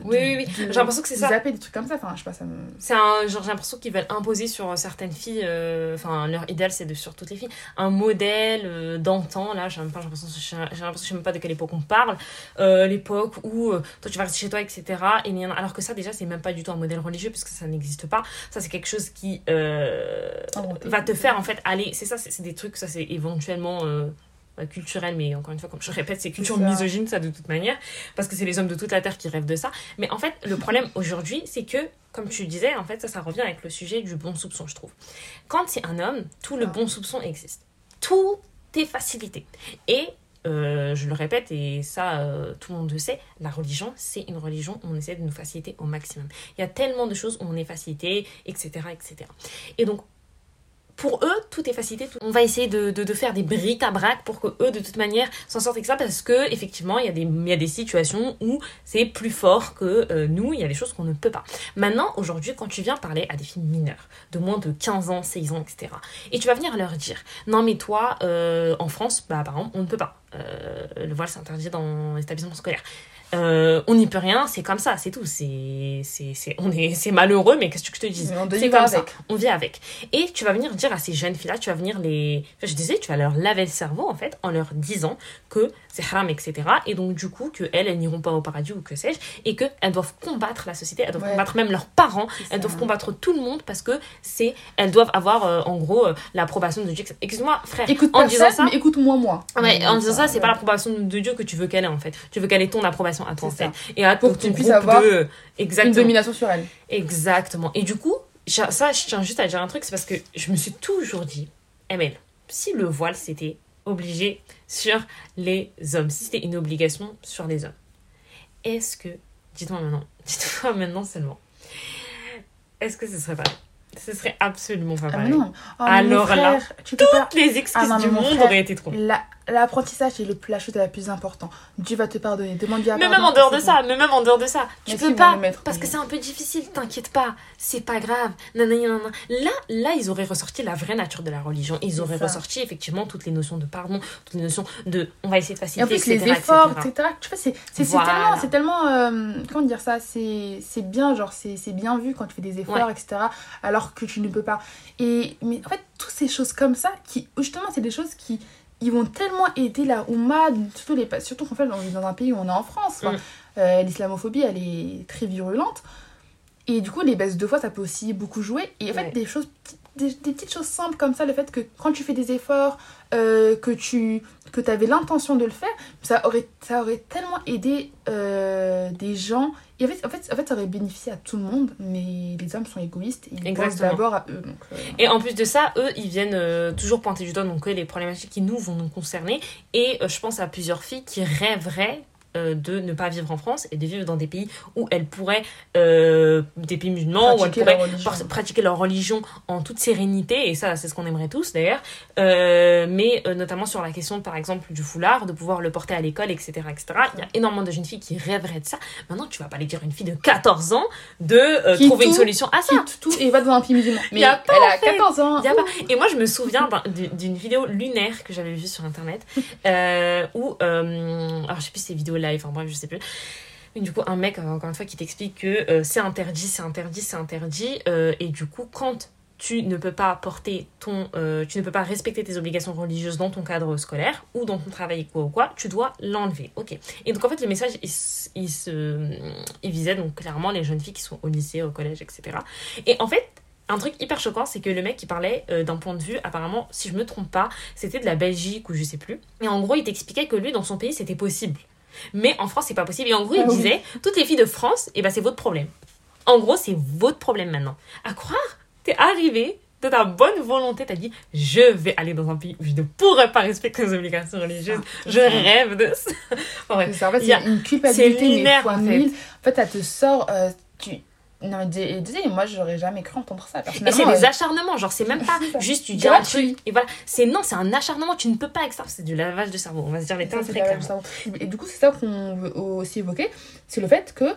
Oui, de- oui, oui. J'ai l'impression que c'est ça. zapper des trucs comme ça. Enfin, je sais pas, ça me. C'est un genre j'ai l'impression qu'ils veulent imposer sur certaines filles euh, enfin leur idéal c'est de sur toutes les filles un modèle euh, d'antan là j'ai même pas j'ai l'impression j'ai l'impression que je sais même pas de quelle époque on parle Euh, l'époque où toi tu vas rester chez toi etc et alors que ça déjà c'est même pas du tout un modèle religieux puisque ça n'existe pas ça c'est quelque chose qui va te faire en fait aller c'est ça c'est c'est des trucs ça c'est éventuellement euh, euh, culturel mais encore une fois comme je répète c'est culture misogyne ça de toute manière parce que c'est les hommes de toute la terre qui rêvent de ça mais en fait le problème aujourd'hui c'est que comme tu disais en fait ça ça revient avec le sujet du bon soupçon je trouve quand c'est un homme tout le Ah. bon soupçon existe tout est facilité et euh, je le répète et ça euh, tout le monde le sait, la religion c'est une religion où on essaie de nous faciliter au maximum. Il y a tellement de choses où on est facilité, etc. etc. Et donc pour eux, tout est facilité. On va essayer de, de, faire des briques à brac pour que eux, de toute manière, s'en sortent avec ça parce que effectivement, il y a des, y a des situations où c'est plus fort que euh, nous. Il y a des choses qu'on ne peut pas. Maintenant, aujourd'hui, quand tu viens parler à des filles mineures de moins de 15 ans, 16 ans, etc., et tu vas venir leur dire, non mais toi, euh, en France, bah par exemple, on ne peut pas. Euh, le voile c'est interdit dans l'établissement scolaire. Euh, on n'y peut rien, c'est comme ça, c'est tout. C'est, c'est, c'est, on est, c'est malheureux, mais qu'est-ce que je te dis? C'est comme ça. On vit avec. Et tu vas venir dire à ces jeunes filles-là, tu vas venir les. enfin, je disais, tu vas leur laver le cerveau, en fait, en leur disant que c'est haram, etc. Et donc, du coup, qu'elles, elles n'iront pas au paradis ou que sais-je. Et qu'elles doivent combattre la société, elles doivent Ouais. combattre même leurs parents, C'est elles ça. doivent combattre tout le monde parce que c'est. Elles doivent avoir, euh, en gros, euh, l'approbation de Dieu. Excuse-moi, frère. Écoute en personne, disant ça. mais écoute-moi, moi. Ouais, en disant ça, c'est ouais. pas l'approbation de Dieu que tu veux qu'elle ait en fait. Tu veux qu'elle ait ton approbation à ça. fait. Et à Pour ton que tu puisses avoir de. Une domination sur elle. Exactement. Et du coup, ça, je tiens juste à dire un truc, c'est parce que je me suis toujours dit, ML, si le voile c'était obligé sur les hommes, si c'était une obligation sur les hommes, est-ce que, dites-moi maintenant, dites-moi maintenant seulement, est-ce que ce serait pareil Ce serait absolument pas Ah, pareil? non. Oh, Alors là, pas. Toutes les excuses Ah non, du monde frère, auraient été trop. La- L'apprentissage est le, la chose la plus importante. Dieu va te pardonner. Demande-lui à Mais même en dehors de ça, mais même en dehors de ça, tu Merci, peux pas, parce que c'est un peu difficile, t'inquiète pas, c'est pas grave. Nanana. Là, là, ils auraient ressorti la vraie nature de la religion. Ils auraient ça. ressorti effectivement toutes les notions de pardon, toutes les notions de, on va essayer de Et en faciliter, plus, etc., les efforts, etc. etc. Tu vois, c'est Voilà. tellement, c'est tellement euh, comment dire ça, c'est bien, genre, c'est c'est bien vu quand tu fais des efforts, etc. Alors que tu ne peux pas. Et, mais en fait, toutes ces choses comme ça, qui, justement, c'est des choses qui ils vont tellement aider la Oumma, surtout, les, surtout qu'en fait, on est dans un pays où on est en France. Euh, L'islamophobie, elle est très virulente. Et du coup, les baisses de fois, ça peut aussi beaucoup jouer. Et en fait, Ouais. des choses, des, des petites choses simples comme ça, le fait que quand tu fais des efforts, euh, que tu que avais l'intention de le faire, ça aurait, ça aurait tellement aidé euh, des gens. Et en fait, en, fait, en fait, ça aurait bénéficié à tout le monde, mais les hommes sont égoïstes. Ils pensent d'abord à eux. Donc, euh, Et en plus de ça, eux, ils viennent toujours pointer du doigt donc les problématiques qui nous vont nous concerner. Et je pense à plusieurs filles qui rêveraient euh, de ne pas vivre en France et de vivre dans des pays où elles pourraient, euh, des pays musulmans, où elles pourraient leur pratiquer leur religion en toute sérénité. Et ça, c'est ce qu'on aimerait tous d'ailleurs. Euh, mais notamment sur la question, par exemple, du foulard, de pouvoir le porter à l'école, etc., etc. Il y a énormément de jeunes filles qui rêveraient de ça. Maintenant, tu vas pas aller dire à une fille de 14 ans de trouver une tout- solution à ça. tout et va dans un pays musulman. Mais pas, elle en a fait. 14 ans. Y a pas- Et moi, je me souviens d'un- d'une vidéo lunaire que j'avais vue sur internet où, alors je sais plus si c'est vidéo enfin bref, je sais plus. Du coup, un mec, euh, encore une fois, qui t'explique que euh, c'est interdit, c'est interdit, c'est interdit. euh, et du coup, quand tu ne peux pas porter ton. tu ne peux pas respecter tes obligations religieuses dans ton cadre scolaire ou dans ton travail, quoi ou quoi, tu dois l'enlever. Ok. Et donc, en fait, le message, il, se, il visait donc clairement les jeunes filles qui sont au lycée, au collège, etc. Et en fait, un truc hyper choquant, c'est que le mec, il parlait d'un point de vue, apparemment, si je me trompe pas, c'était de la Belgique ou je sais plus. Et en gros, il t'expliquait que lui, dans son pays, c'était possible. Mais en France, c'est pas possible. Et en gros, il Ah oui. disait, toutes les filles de France, et ben c'est votre problème. En gros, c'est votre problème maintenant. À croire, t'es arrivé de ta bonne volonté, t'as dit, je vais aller dans un pays où je ne pourrais pas respecter les obligations religieuses. Je rêve de ça. Enfin. C'est en fait, Il y a- c'est une culpabilité, mais fois en fait. mille. En fait, ça te sort. euh, tu... Non, mais désolé, moi, j'aurais jamais cru entendre ça. Et c'est des euh, acharnements, genre c'est même pas juste tu dis un truc et voilà. C'est non, c'est un acharnement, tu ne peux pas avec ça, c'est du lavage de cerveau. On va se dire les termes très chose. Et du coup, c'est ça qu'on veut aussi évoquer, c'est le fait que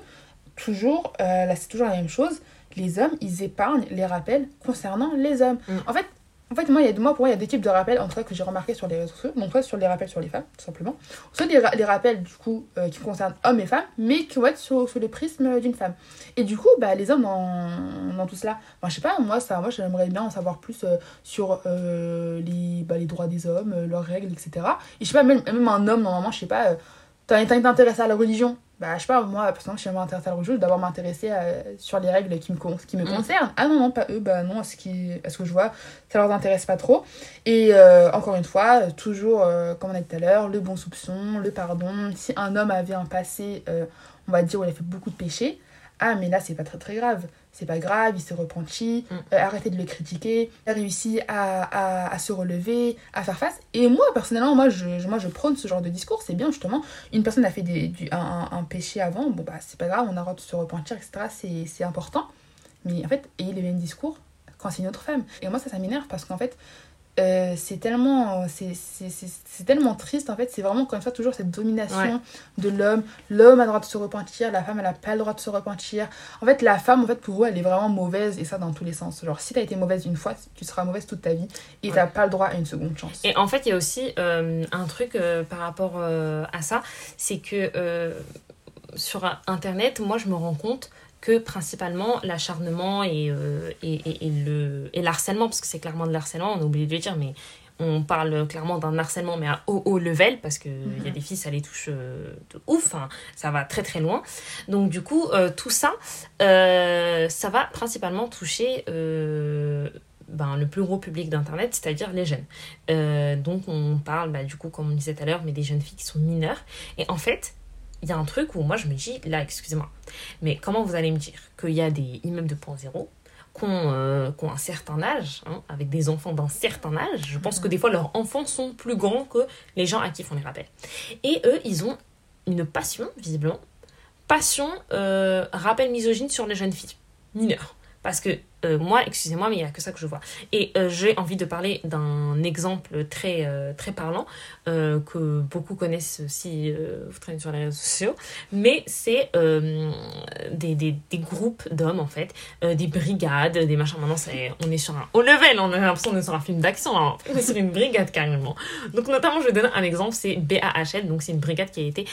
toujours, euh, là c'est toujours la même chose, les hommes, ils épargnent les rappels concernant les hommes. Mm. En fait, en fait, moi, pour moi, il y a deux types de rappels, en tout cas, que j'ai remarqué sur les réseaux sociaux. Donc, soit sur les rappels sur les femmes, tout simplement. Soit les, les rappels, du coup, euh, qui concernent hommes et femmes, mais qui vont être sur, sur le prisme d'une femme. Et du coup, bah, les hommes dans, dans tout cela, enfin, je sais pas, moi, ça, moi j'aimerais bien en savoir plus euh, sur euh, les, bah, les droits des hommes, euh, leurs règles, etc. Et je sais pas, même, même un homme, normalement, je sais pas, euh, intéressé à la religion. Bah, je sais pas, moi, personnellement, si je m'intéresse à la religion, je dois d'abord m'intéresser à- sur les règles qui me, con- qui me Mm. concernent. Ah non, non, pas eux, bah non, à ce, qui, à ce que je vois, ça leur intéresse pas trop. Et euh, encore une fois, euh, toujours, euh, comme on a dit tout à l'heure, le bon soupçon, le pardon. Si un homme avait un passé, euh, on va dire, où il a fait beaucoup de péchés, ah, mais là, c'est pas très très grave. C'est pas grave, il s'est repenti, Mm. euh, arrêtez de le critiquer, il a réussi à, à, à se relever, à faire face. Et moi, personnellement, moi je, moi, je prône ce genre de discours. C'est bien, justement. Une personne a fait des, du, un, un- péché avant, bon, bah, c'est pas grave, on a le droit de se repentir, etc. C'est c'est important. Mais en fait, ayez le même discours quand c'est une autre femme. Et moi, ça, ça m'énerve parce qu'en fait, euh, c'est tellement c'est tellement triste en fait. C'est vraiment une fois toujours cette domination Ouais. de l'homme. L'homme a le droit de se repentir la femme elle a pas le droit de se repentir. En fait la femme en fait pour eux elle est vraiment mauvaise et ça dans tous les sens. Genre si t'as été mauvaise une fois tu seras mauvaise toute ta vie et Ouais. t'as pas le droit à une seconde chance. Et en fait, il y a aussi euh, un truc euh, par rapport à ça, c'est que sur Internet, moi, je me rends compte que principalement l'acharnement et, euh, et, et, et le, et l'harcèlement, parce que c'est clairement de l'harcèlement, on a oublié de le dire, mais on parle clairement d'un harcèlement, mais à haut, haut level, parce qu'il il y a des filles, ça les touche euh, de ouf, hein, ça va très très loin. Donc du coup, euh, tout ça, ça va principalement toucher ben, le plus gros public d'Internet, c'est-à-dire les jeunes. Donc on parle, bah, du coup, comme on disait tout à l'heure, mais des jeunes filles qui sont mineures. Et en fait, il y a un truc où moi je me dis, là, excusez-moi, mais comment vous allez me dire qu'il y a des immeubles de point zéro qui ont, euh, ont un certain âge, hein, avec des enfants d'un certain âge, je pense que des fois leurs enfants sont plus grands que les gens à qui font les rappels. Et eux, ils ont une passion, visiblement, passion, euh, rappel misogyne sur les jeunes filles mineures. Parce que euh, moi, excusez-moi, mais il n'y a que ça que je vois. Et euh, j'ai envie de parler d'un exemple très, euh, très parlant, que beaucoup connaissent si vous traînez sur les réseaux sociaux, mais c'est des, des, groupes d'hommes, en fait, des brigades, des machins. Maintenant, on est sur un haut level, on a l'impression d'être sur un film d'action, hein. on est sur une brigade carrément. Donc, notamment, je vais donner un exemple, c'est BAHL, donc c'est une brigade qui a été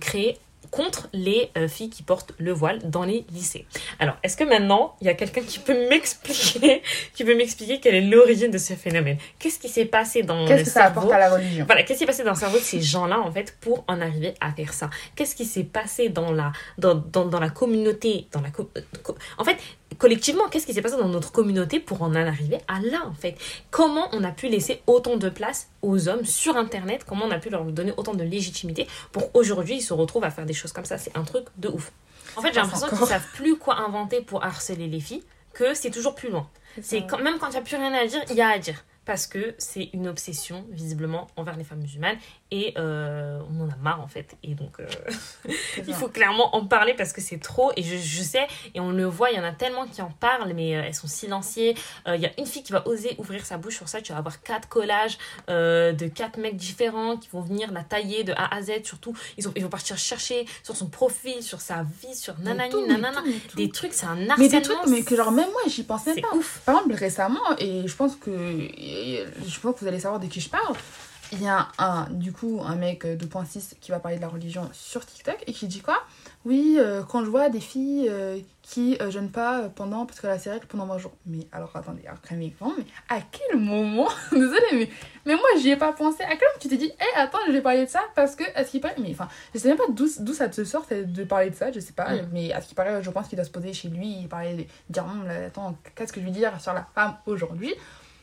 créée contre les euh, filles qui portent le voile dans les lycées. Alors, est-ce que maintenant, il y a quelqu'un qui peut m'expliquer, qui peut m'expliquer quelle est l'origine de ce phénomène? Qu'est-ce qui s'est passé dans le Qu'est-ce que ça apporte à la religion? Voilà, qu'est-ce qui s'est passé dans le cerveau de ces gens-là, en fait, pour en arriver à faire ça? Qu'est-ce qui s'est passé dans la, dans, dans, dans la communauté dans la euh, co- En fait, collectivement, qu'est-ce qui s'est passé dans notre communauté pour en arriver à là, en fait? Comment on a pu laisser autant de place aux hommes sur Internet? Comment on a pu leur donner autant de légitimité pour aujourd'hui ils se retrouvent à faire des choses comme ça? C'est un truc de ouf. En fait, j'ai l'impression qu'ils savent plus quoi inventer pour harceler les filles, que c'est toujours plus loin. C'est quand, même quand il n'y a plus rien à dire, il y a à dire. Parce que c'est une obsession, visiblement, envers les femmes musulmanes. Et euh, on en a marre, en fait. Et donc, euh, il faut clairement en parler parce que c'est trop. Et je, je sais, et on le voit, il y en a tellement qui en parlent, mais euh, elles sont silenciées. Euh, Il y a une fille qui va oser ouvrir sa bouche sur ça. Tu vas avoir quatre collages de quatre mecs différents qui vont venir la tailler de A à Z. Surtout, ils, ont, ils vont partir chercher sur son profil, sur sa vie, sur nanani, tout, mais nanana. tout, mais tout. Des trucs, c'est un harcèlement. Mais des trucs, mais que genre même moi j'y c'est pas. ouf. Par exemple, récemment, et je pense que je pense que vous allez savoir de qui je parle, il y a un, du coup, un mec de 2.6 qui va parler de la religion sur TikTok et qui dit quoi? Oui, euh, quand je vois des filles euh, qui euh, jeûnent pas pendant, parce que la règle pendant 20 jours. Mais alors attendez, alors calmez-vous, mais à quel moment Désolée, mais, mais moi j'y ai pas pensé. À quel moment tu t'es dit Hé, attends, je vais parler de ça parce que, à ce qui paraît, mais enfin, je sais même pas d'où ça te sort de parler de ça, je sais pas, Mm. mais à ce qui paraît, je pense qu'il doit se poser chez lui, il parlait de dire Hum, attends, qu'est-ce que je vais dire sur la femme aujourd'hui?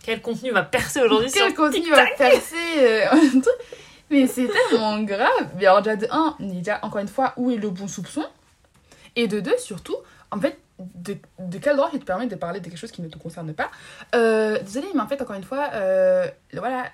Quel contenu va percer aujourd'hui sur Quel contenu TikTok va percer euh, Mais c'est tellement grave. Mais alors, déjà, de un, déjà, encore une fois, où est le bon soupçon? Et de deux, surtout, en fait, de, de quel droit il te permet de parler de quelque chose qui ne te concerne pas euh, Désolée, mais en fait, encore une fois, euh, voilà,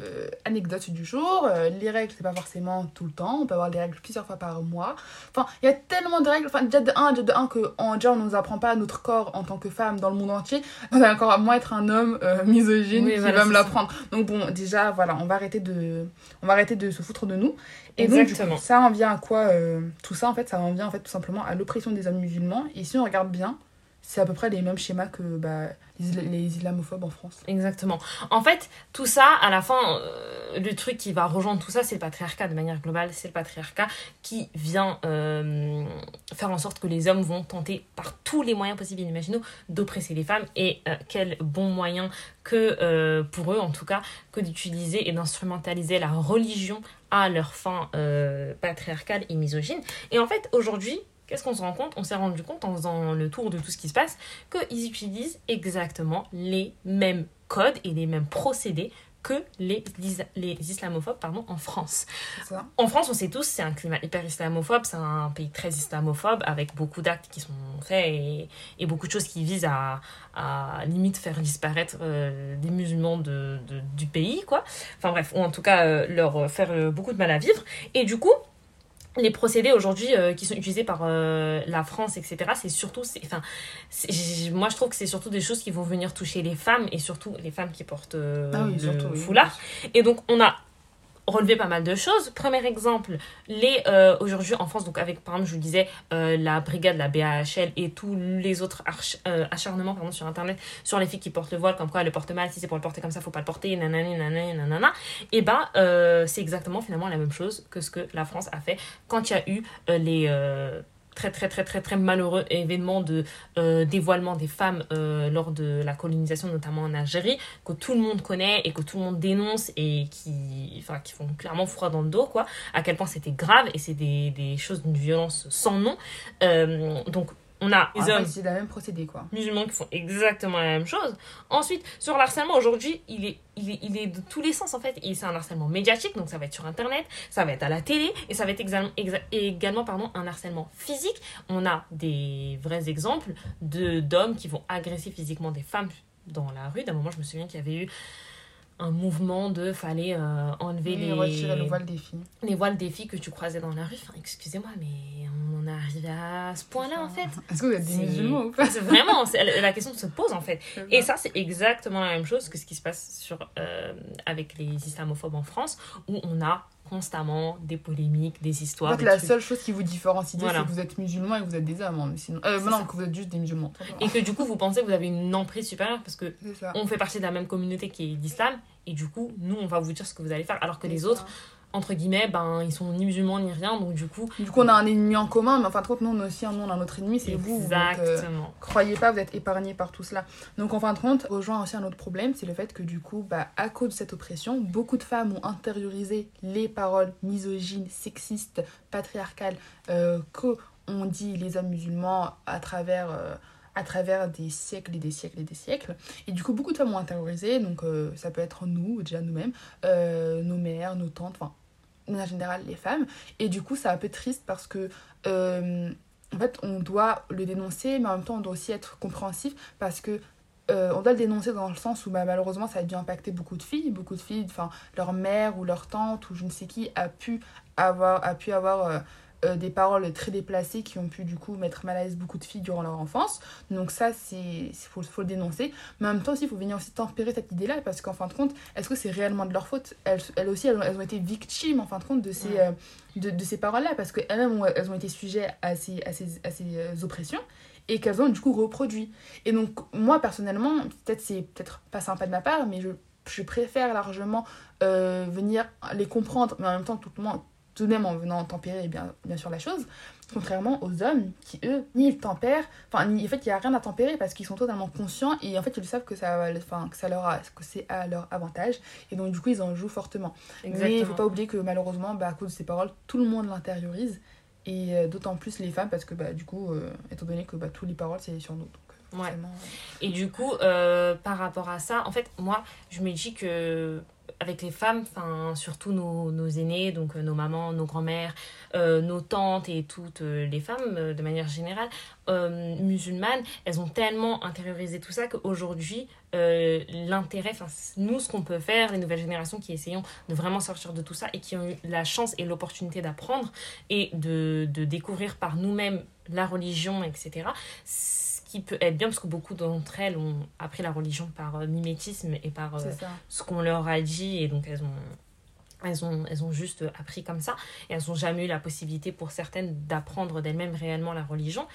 euh, anecdote du jour, les règles, c'est pas forcément tout le temps, on peut avoir des règles plusieurs fois par mois. Enfin, il y a tellement de règles, enfin, déjà de un, déjà de un, que on, déjà, on nous apprend pas notre corps en tant que femme dans le monde entier, on va encore moins être un homme misogyne Oui, qui voilà, va me l'apprendre. Donc bon, déjà, voilà, on va arrêter de, on va arrêter de se foutre de nous. Et donc, du Exactement. coup, ça en vient à quoi Tout ça, en fait, ça en vient en fait tout simplement à l'oppression des hommes musulmans. Et si on regarde bien, c'est à peu près les mêmes schémas que bah, les, islamophobes en France. Exactement. En fait, tout ça, à la fin, euh, le truc qui va rejoindre tout ça, c'est le patriarcat de manière globale. C'est le patriarcat qui vient euh, faire en sorte que les hommes vont tenter par tous les moyens possibles et inimaginables d'oppresser les femmes. Et euh, quel bon moyen que, pour eux en tout cas, que d'utiliser et d'instrumentaliser la religion à leur fin patriarcale et misogyne. Et en fait, aujourd'hui, qu'est-ce qu'on se rend compte? On s'est rendu compte en faisant le tour de tout ce qui se passe qu'ils utilisent exactement les mêmes codes et les mêmes procédés que les, les islamophobes pardon, en France. Ça. En France, on sait tous, c'est un climat hyper islamophobe, c'est un pays très islamophobe avec beaucoup d'actes qui sont faits et, et beaucoup de choses qui visent à, à limite faire disparaître euh, des musulmans de, de- du pays, quoi. Enfin bref, ou en tout cas euh, leur faire euh, beaucoup de mal à vivre. Et du coup, les procédés aujourd'hui euh, qui sont utilisés par euh, la France, etc., c'est surtout, enfin, moi je trouve que c'est surtout des choses qui vont venir toucher les femmes et surtout les femmes qui portent euh, Ah oui, le surtout, oui. foulard. Et donc on a relevé pas mal de choses. Premier exemple, les euh, aujourd'hui en France, donc avec par exemple, je vous disais euh, la brigade, la BAHL et tous les autres euh, acharnements pardon, sur internet sur les filles qui portent le voile, comme quoi le portent mal, si c'est pour le porter comme ça, faut pas le porter, nanani, nanani, nanana. Et ben c'est exactement finalement la même chose que ce que la France a fait quand il y a eu les très très très très très malheureux événements de euh, dévoilement des femmes euh, lors de la colonisation notamment en Algérie que tout le monde connaît et que tout le monde dénonce et qui font clairement froid dans le dos quoi. À quel point c'était grave et c'est des, des choses d'une violence sans nom. Euh, donc on a Après, hommes c'est la même procédé, quoi. musulmans qui font exactement la même chose. Ensuite, sur l'harcèlement, aujourd'hui, il est, il, est, il est de tous les sens en fait. C'est un harcèlement médiatique, donc ça va être sur Internet, ça va être à la télé, et ça va être également, pardon, un harcèlement physique. On a des vrais exemples de d'hommes qui vont agresser physiquement des femmes dans la rue. D'un moment, je me souviens qu'il y avait eu un mouvement de fallait euh, enlever Oui, les, retirer le voile des filles. les voiles des filles que tu croisais dans la rue. Enfin, excusez-moi, mais on en est arrivé à ce point-là en fait. Est-ce que vous êtes des C'est- musulmans ou pas C'est vraiment, la question se pose en fait. Et ça, c'est exactement la même chose que ce qui se passe sur, euh, avec les islamophobes en France, où on a constamment des polémiques, des En histoires. fait, des la trucs. seule chose qui vous différencie, Voilà. c'est que vous êtes musulman et que vous êtes des hommes. hein, mais sinon... euh, non, ça. que vous êtes juste des musulmans. Et que du coup, vous pensez que vous avez une emprise supérieure parce que on fait partie de la même communauté qui est d'islam, et du coup, nous, on va vous dire ce que vous allez faire, alors que les autres, entre guillemets, ben, ils sont ni musulmans ni rien, donc du coup. Du coup, on a un ennemi en commun, mais en fin de compte, nous, on a aussi nous, on a notre ennemi, c'est vous. Donc, euh, Exactement. croyez pas, vous êtes épargnés par tout cela. Donc, en fin de compte, rejoint aussi un autre problème, c'est le fait que, du coup, bah, à cause de cette oppression, beaucoup de femmes ont intériorisé les paroles misogynes, sexistes, patriarcales, euh, que dit les hommes musulmans à travers. euh, à travers des siècles et des siècles et des siècles. Et du coup, beaucoup de femmes ont intériorisé, donc euh, ça peut être nous, déjà nous-mêmes, euh, nos mères, nos tantes, enfin, en général, les femmes. Et du coup, c'est un peu triste parce que, euh, en fait, on doit le dénoncer, mais en même temps, on doit aussi être compréhensif parce que on doit le dénoncer dans le sens où bah, malheureusement ça a dû impacter beaucoup de filles beaucoup de filles enfin leur mère ou leur tante ou je ne sais qui a pu avoir a pu avoir euh, des paroles très déplacées qui ont pu du coup mettre mal à l'aise beaucoup de filles durant leur enfance. Donc ça c'est il faut, faut le dénoncer. Mais en même temps aussi il faut venir aussi tempérer cette idée là parce qu'en fin de compte est-ce que c'est réellement de leur faute? Elles, elles aussi elles ont, elles ont été victimes en fin de compte de ces Ouais. euh, de, de ces paroles là parce qu'elles ont, elles ont été sujets à ces, à ces, à ces euh, oppressions et qu'elles ont du coup reproduit. Et donc moi personnellement peut-être c'est peut-être pas sympa de ma part mais je, je préfère largement euh, venir les comprendre mais en même temps tout, le monde- tout de même en venant tempérer bien, bien sûr la chose contrairement aux hommes qui eux ni ils tempèrent enfin ni- en fait il y a rien à tempérer parce qu'ils sont totalement conscients et en fait ils savent que ça enfin que ça leur a, que c'est à leur avantage et donc du coup ils en jouent fortement mais il Exactement. faut pas oublier que malheureusement bah, à cause de ces paroles tout le monde l'intériorise et euh, d'autant plus les femmes parce que bah, du coup euh, étant donné que bah, toutes les paroles c'est sur nous Ouais. Et du coup, euh, par rapport à ça, en fait, moi, je me dis que avec les femmes, enfin surtout nos, nos aînés, donc euh, nos mamans, nos grands-mères, euh, nos tantes et toutes les femmes euh, de manière générale euh, musulmanes, elles ont tellement intériorisé tout ça qu'aujourd'hui, l'intérêt, enfin nous ce qu'on peut faire, les nouvelles générations qui essayons de vraiment sortir de tout ça et qui ont eu la chance et l'opportunité d'apprendre et de, de découvrir par nous-mêmes la religion, etc. Qui peut être bien parce que beaucoup d'entre elles ont appris la religion par euh, mimétisme et par euh, ce qu'on leur a dit et donc elles ont elles ont, elles ont juste appris comme ça et elles n'ont jamais eu la possibilité pour certaines d'apprendre d'elles-mêmes réellement la religion.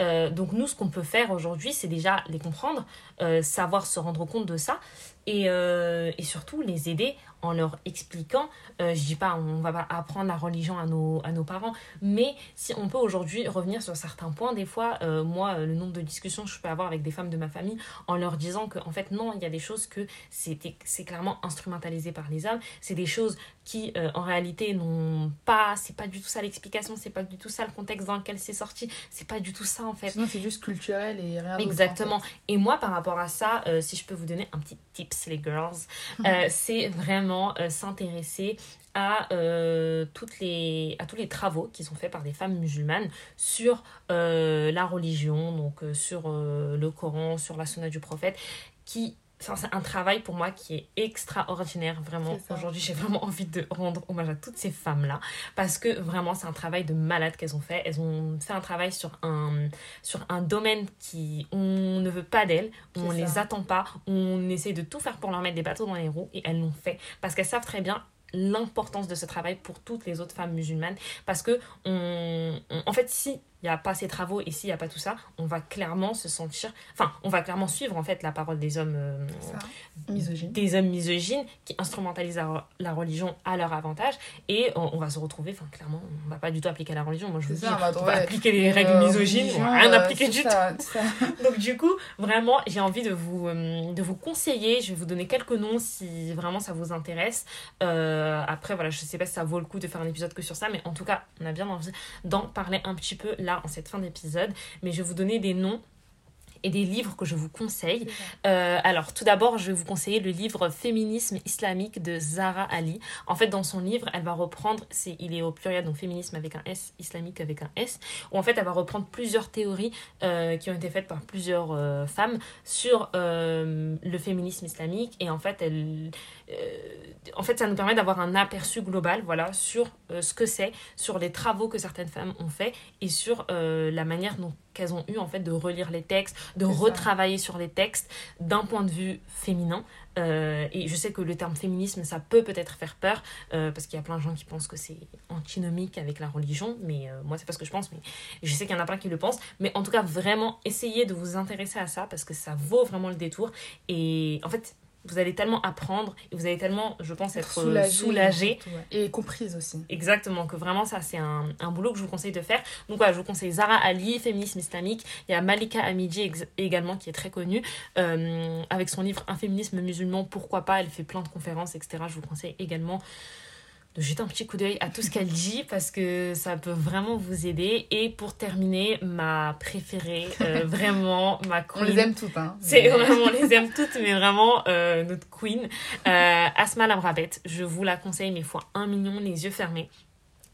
Euh, donc nous, ce qu'on peut faire aujourd'hui, c'est déjà les comprendre, euh, savoir se rendre compte de ça et, et surtout les aider en leur expliquant, euh, je dis pas on va pas apprendre la religion à nos, à nos parents, mais si on peut aujourd'hui revenir sur certains points, des fois, euh, moi, euh, le nombre de discussions que je peux avoir avec des femmes de ma famille en leur disant que en fait non, il y a des choses que c'est clairement instrumentalisé par les hommes, c'est des choses qui euh, en réalité n'ont pas, c'est pas du tout ça l'explication, c'est pas du tout ça le contexte dans lequel c'est sorti, c'est pas du tout ça en fait. sinon c'est juste culturel et rien en Exactement. Et moi, par rapport à ça, si je peux vous donner un petit tips, les girls, c'est vraiment euh, s'intéresser à, euh, toutes les, à tous les travaux qui sont faits par des femmes musulmanes sur euh, la religion, donc sur le Coran, sur la sunna du prophète, qui... c'est un travail pour moi qui est extraordinaire, vraiment. Aujourd'hui, j'ai vraiment envie de rendre hommage à toutes ces femmes-là parce que vraiment, c'est un travail de malade qu'elles ont fait. Elles ont fait un travail sur un, sur un domaine qui on ne veut pas d'elles, on C'est les ça. attend pas, on essaie de tout faire pour leur mettre des bateaux dans les roues et elles l'ont fait parce qu'elles savent très bien l'importance de ce travail pour toutes les autres femmes musulmanes parce que on, on- en fait si il n'y a pas ces travaux et s'il n'y a pas tout ça on va clairement se sentir enfin on va clairement suivre en fait la parole des hommes euh, Ça. misogyne des hommes misogynes qui instrumentalisent la, la religion à leur avantage et on, on va se retrouver enfin clairement on va pas du tout appliquer la religion moi je vous dis ça, on va on va trouver- appliquer les Euh, règles misogynes on va rien euh, appliquer du tout ça, c'est ça. donc du coup, vraiment, j'ai envie de vous, euh, de vous conseiller. Je vais vous donner quelques noms si vraiment ça vous intéresse. Euh, après, voilà, je sais pas si ça vaut le coup de faire un épisode que sur ça, mais en tout cas, on a bien envie d'en parler un petit peu là en cette fin d'épisode. Mais je vais vous donner des noms et des livres que je vous conseille. Euh, alors, tout d'abord, je vais vous conseiller le livre Féminisme islamique de Zara Ali. En fait, dans son livre, elle va reprendre, c'est, il est au pluriel, donc féminisme avec un S, islamique avec un S, où en fait, elle va reprendre plusieurs théories euh, qui ont été faites par plusieurs euh, femmes sur le féminisme islamique. Et en fait, elle, en fait, ça nous permet d'avoir un aperçu global, voilà, sur ce que c'est, sur les travaux que certaines femmes ont fait et sur la manière dont qu'elles ont eu en fait de relire les textes, de ça. retravailler sur les textes d'un point de vue féminin. Euh, et je sais que le terme féminisme, ça peut peut-être faire peur, euh, parce qu'il y a plein de gens qui pensent que c'est antinomique avec la religion, mais euh, moi c'est pas ce que je pense, mais je sais qu'il y en a plein qui le pensent. Mais en tout cas, vraiment, essayez de vous intéresser à ça, parce que ça vaut vraiment le détour. Et en fait, vous allez tellement apprendre et vous allez tellement, je pense, être euh, Soulagée. Et comprise aussi. Exactement, que vraiment ça c'est un, un boulot que je vous conseille de faire. Donc voilà, je vous conseille Zara Ali, féminisme islamique. Il y a Malika Amidji ex- également qui est très connue euh, avec son livre Un féminisme musulman, pourquoi pas? Elle fait plein de conférences, etc. Je vous conseille également de jeter un petit coup d'œil à tout ce qu'elle dit parce que ça peut vraiment vous aider. Et pour terminer, ma préférée, euh, vraiment ma On queen. les aime toutes, hein. C'est vraiment, on les aime toutes, mais vraiment euh, notre queen. Euh, Asma Lamrabet, je vous la conseille, mais fois un million, les yeux fermés.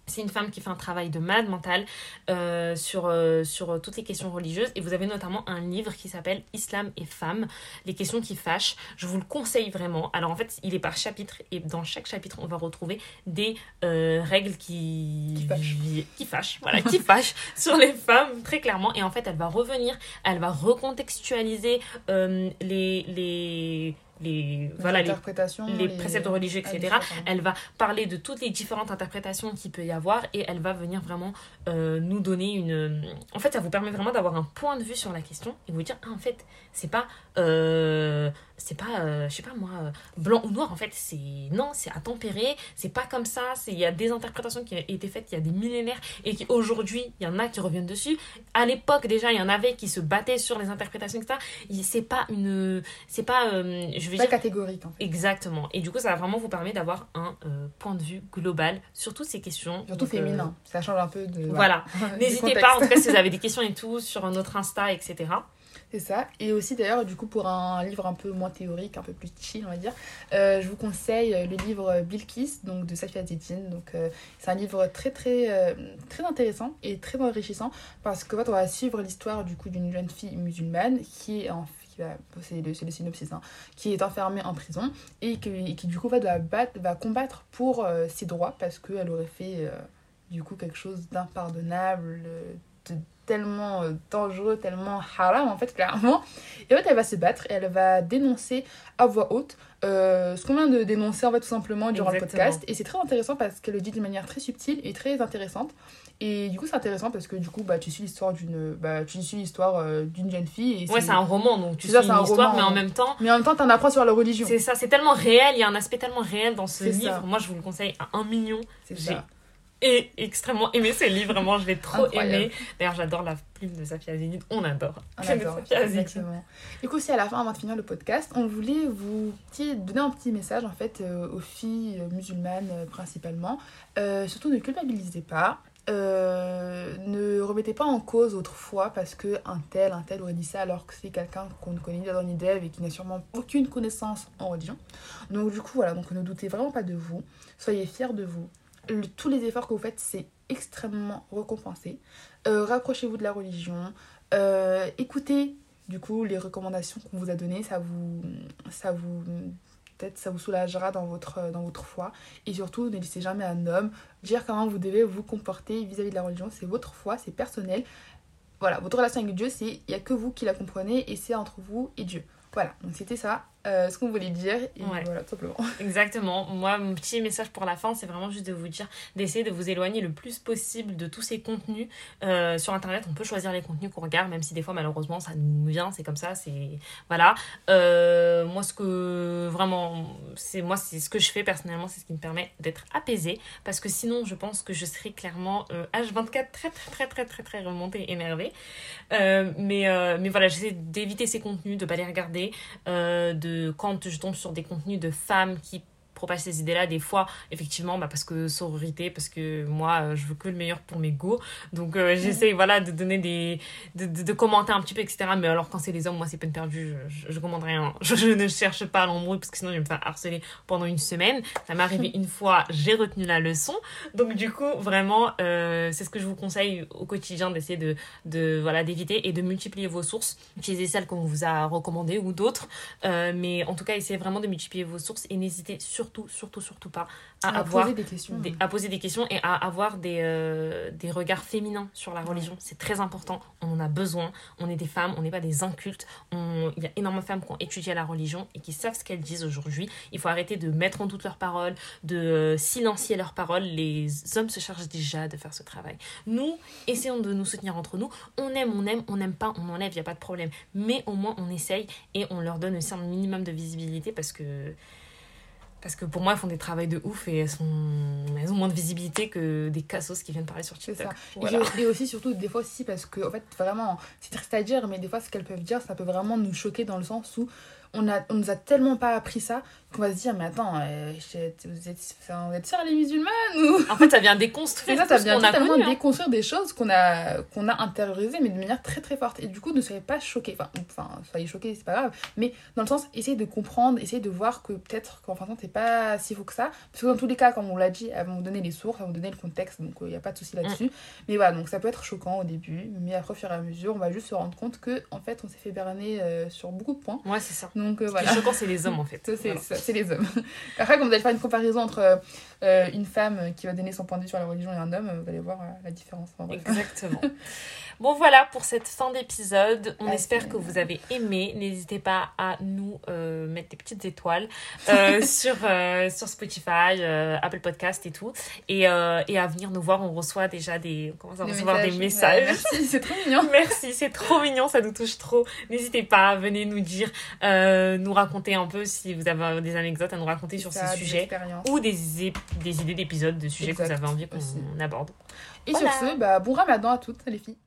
C'est une femme qui fait un travail de malade mental euh, sur, euh, sur toutes les questions religieuses. Et vous avez notamment un livre qui s'appelle Islam et femmes, les questions qui fâchent. Je vous le conseille vraiment. Alors en fait, il est par chapitre et dans chaque chapitre, on va retrouver des euh, règles qui, Qui fâchent. qui fâchent, voilà, qui fâchent sur les femmes très clairement. Et en fait, elle va revenir, elle va recontextualiser euh, les, les, les, voilà, les interprétations, les préceptes religieux, etc. Elle va parler de toutes les différentes interprétations qu'il peut y avoir et elle va venir vraiment euh, nous donner une. En fait, ça vous permet vraiment d'avoir un point de vue sur la question et vous dire, ah, en fait, c'est pas. euh, c'est pas, euh, je sais pas moi, euh, blanc ou noir, en fait, c'est. Non, c'est à tempérer, c'est pas comme ça, c'est- il y a des interprétations qui ont été faites il y a des millénaires et qui aujourd'hui, il y en a qui reviennent dessus. À l'époque, déjà, il y en avait qui se battaient sur les interprétations, etc. C'est pas une. C'est pas. euh, je veux Pas dire. catégorique, en fait. Exactement. Et du coup, ça va vraiment vous permettre d'avoir un euh, point de vue global sur toutes ces questions. Surtout féminin. Ça change un peu de. Voilà. N'hésitez pas, en tout cas, si vous avez des questions et tout, sur notre Insta, etc. C'est ça. Et aussi, d'ailleurs, du coup, pour un livre un peu moins théorique, un peu plus chill, on va dire, euh, je vous conseille euh, le livre Bilkis, donc de Safia Zedine. Donc, euh, c'est un livre très, très, très intéressant et très enrichissant parce qu'en fait, on va suivre l'histoire, du coup, d'une jeune fille musulmane qui est en c'est le, le synopsis, hein, qui est enfermée en prison et qui, qui du coup va, va, battre, va combattre pour ses droits parce qu'elle aurait fait du coup quelque chose d'impardonnable, de tellement euh, dangereux, tellement haram en fait clairement. Et en fait elle va se battre et elle va dénoncer à voix haute euh, ce qu'on vient de dénoncer en fait tout simplement durant Exactement. le podcast. Et c'est très intéressant parce qu'elle le dit d'une manière très subtile et très intéressante. Et du coup c'est intéressant parce que du coup bah, tu suis l'histoire d'une bah, tu suis l'histoire euh, d'une jeune fille. Et Ouais, c'est un roman, donc tu ça, suis c'est une un histoire, roman, mais en ouais. même temps, Mais en même temps t'en apprends sur la religion. c'est ça, c'est tellement réel, il y a un aspect tellement réel dans ce livre. ça. Moi, je vous le conseille à un million. C'est ça. Et extrêmement aimé ce livre, vraiment, je l'ai trop Incroyable. aimé. D'ailleurs, j'adore la plume de Safia Zedine, on adore. On adore, exactement. Du coup, si à la fin, avant de finir le podcast, on voulait vous donner un petit message en fait euh, aux filles euh, musulmanes euh, principalement. Euh, surtout, ne culpabilisez pas. Ne remettez pas en cause votre foi parce que un tel, un tel aurait dit ça alors que c'est quelqu'un qu'on ne connaît ni d'Adam ni d'Ève et qui n'a sûrement aucune connaissance en religion. Donc du coup, voilà, donc ne doutez vraiment pas de vous. Soyez fiers de vous. Tous les efforts que vous faites, c'est extrêmement récompensé. Euh, rapprochez-vous de la religion. Euh, écoutez du coup les recommandations qu'on vous a données. Ça vous ça vous peut-être ça vous soulagera dans votre dans votre foi. Et surtout ne laissez jamais un homme dire comment vous devez vous comporter vis-à-vis de la religion. C'est votre foi c'est personnel. Voilà votre relation avec Dieu c'est il y a que vous qui la comprenez et c'est entre vous et Dieu. Voilà donc c'était ça euh, ce qu'on voulait dire et Ouais. voilà tout simplement Exactement. Moi, mon petit message pour la fin, c'est vraiment juste de vous dire d'essayer de vous éloigner le plus possible de tous ces contenus. Euh, sur Internet, on peut choisir les contenus qu'on regarde, même si des fois, malheureusement, ça nous vient, c'est comme ça, c'est... Voilà. Euh, moi, ce que... Vraiment, c'est moi, c'est ce que je fais personnellement, c'est ce qui me permet d'être apaisée. Parce que sinon, je pense que je serais clairement euh, H24 très, très, très, très, très, très remontée, énervée. Mais, mais voilà, j'essaie d'éviter ces contenus, de pas les regarder. Euh, quand je tombe sur des contenus de femmes qui propagent ces idées-là, des fois, effectivement, bah, parce que sororité, parce que moi, euh, je veux que le meilleur pour mes goûts. Donc, euh, j'essaie, voilà, de donner des. De, de, de commenter un petit peu, etc. Mais alors, quand c'est les hommes, moi, c'est peine perdue, je, je, je commande rien. Je, je ne cherche pas l'embrouille, parce que sinon, je vais me faire harceler pendant une semaine. Ça m'est arrivé une fois, j'ai retenu la leçon. Donc, du coup, vraiment, euh, c'est ce que je vous conseille au quotidien d'essayer de, de voilà, d'éviter et de multiplier vos sources. Utilisez celles qu'on vous a recommandées ou d'autres. Euh, mais en tout cas, essayez vraiment de multiplier vos sources et n'hésitez surtout surtout, surtout, surtout pas à, À avoir poser des questions. des- à poser des questions et à avoir des, euh, des regards féminins sur la religion. C'est très important. On en a besoin. On est des femmes, on n'est pas des incultes. On- Il y a énormément de femmes qui ont étudié la religion et qui savent ce qu'elles disent aujourd'hui. Il faut arrêter de mettre en doute leurs paroles, de euh, silencier leurs paroles. Les hommes se chargent déjà de faire ce travail. Nous, essayons de nous soutenir entre nous. On aime, on aime, on n'aime pas, on enlève, il n'y a pas de problème. Mais au moins, on essaye et on leur donne aussi un minimum de visibilité parce que parce que pour moi, elles font des travails de ouf et elles, sont... elles ont moins de visibilité que des cassos qui viennent parler sur TikTok. ça. Voilà. Et, et aussi, surtout, des fois aussi, parce que, en fait, vraiment, c'est triste à dire, mais des fois, ce qu'elles peuvent dire, ça peut vraiment nous choquer dans le sens où on, a, on nous a tellement pas appris ça qu'on va se dire, mais attends, euh, je- vous êtes, enfin, vous êtes sœurs les musulmanes ou? En fait, ça vient déconstruire ça, vient totalement connu. hein. déconstruire des choses qu'on a, qu'on a intériorisées, mais de manière très très forte. Et du coup, ne soyez pas choqués. Enfin, enfin soyez choqués, c'est pas grave. Mais dans le sens, essayez de comprendre, essayez de voir que peut-être qu'en fin de compte, c'est pas si faux que ça. Parce que dans tous les cas, comme on l'a dit, elles vont vous donner les sources, elles vont vous donner le contexte, donc il n'y a pas de souci là-dessus. Mais voilà, donc ça peut être choquant au début, mais après, au fur et à mesure, on va juste se rendre compte que en fait, on s'est fait berner euh, sur beaucoup de points. Ouais, c'est ça. Donc euh, Ce qui voilà. est choquant, c'est les hommes en fait. C'est Voilà. les hommes. Après, quand vous allez faire une comparaison entre euh, une femme qui va donner son point de vue sur la religion et un homme, vous allez voir euh, la différence. Exactement. Bon voilà pour cette fin d'épisode. On Ah, espère que vous avez aimé. N'hésitez pas à nous euh, mettre des petites étoiles euh, sur, euh, sur Spotify, euh, Apple Podcast et tout. Et, euh, et à venir nous voir. On reçoit déjà des, on commence à Des recevoir des Ouais, messages. merci, c'est trop mignon. Merci, c'est trop mignon, ça nous touche trop. N'hésitez pas, venez nous dire, euh, nous raconter un peu si vous avez des anecdotes à nous raconter sur Ça, ces des sujets ou des, des idées d'épisodes, de sujets que vous avez envie qu'on aborde. Et Voilà. sur ce, bah, bon ramadan à toutes les filles.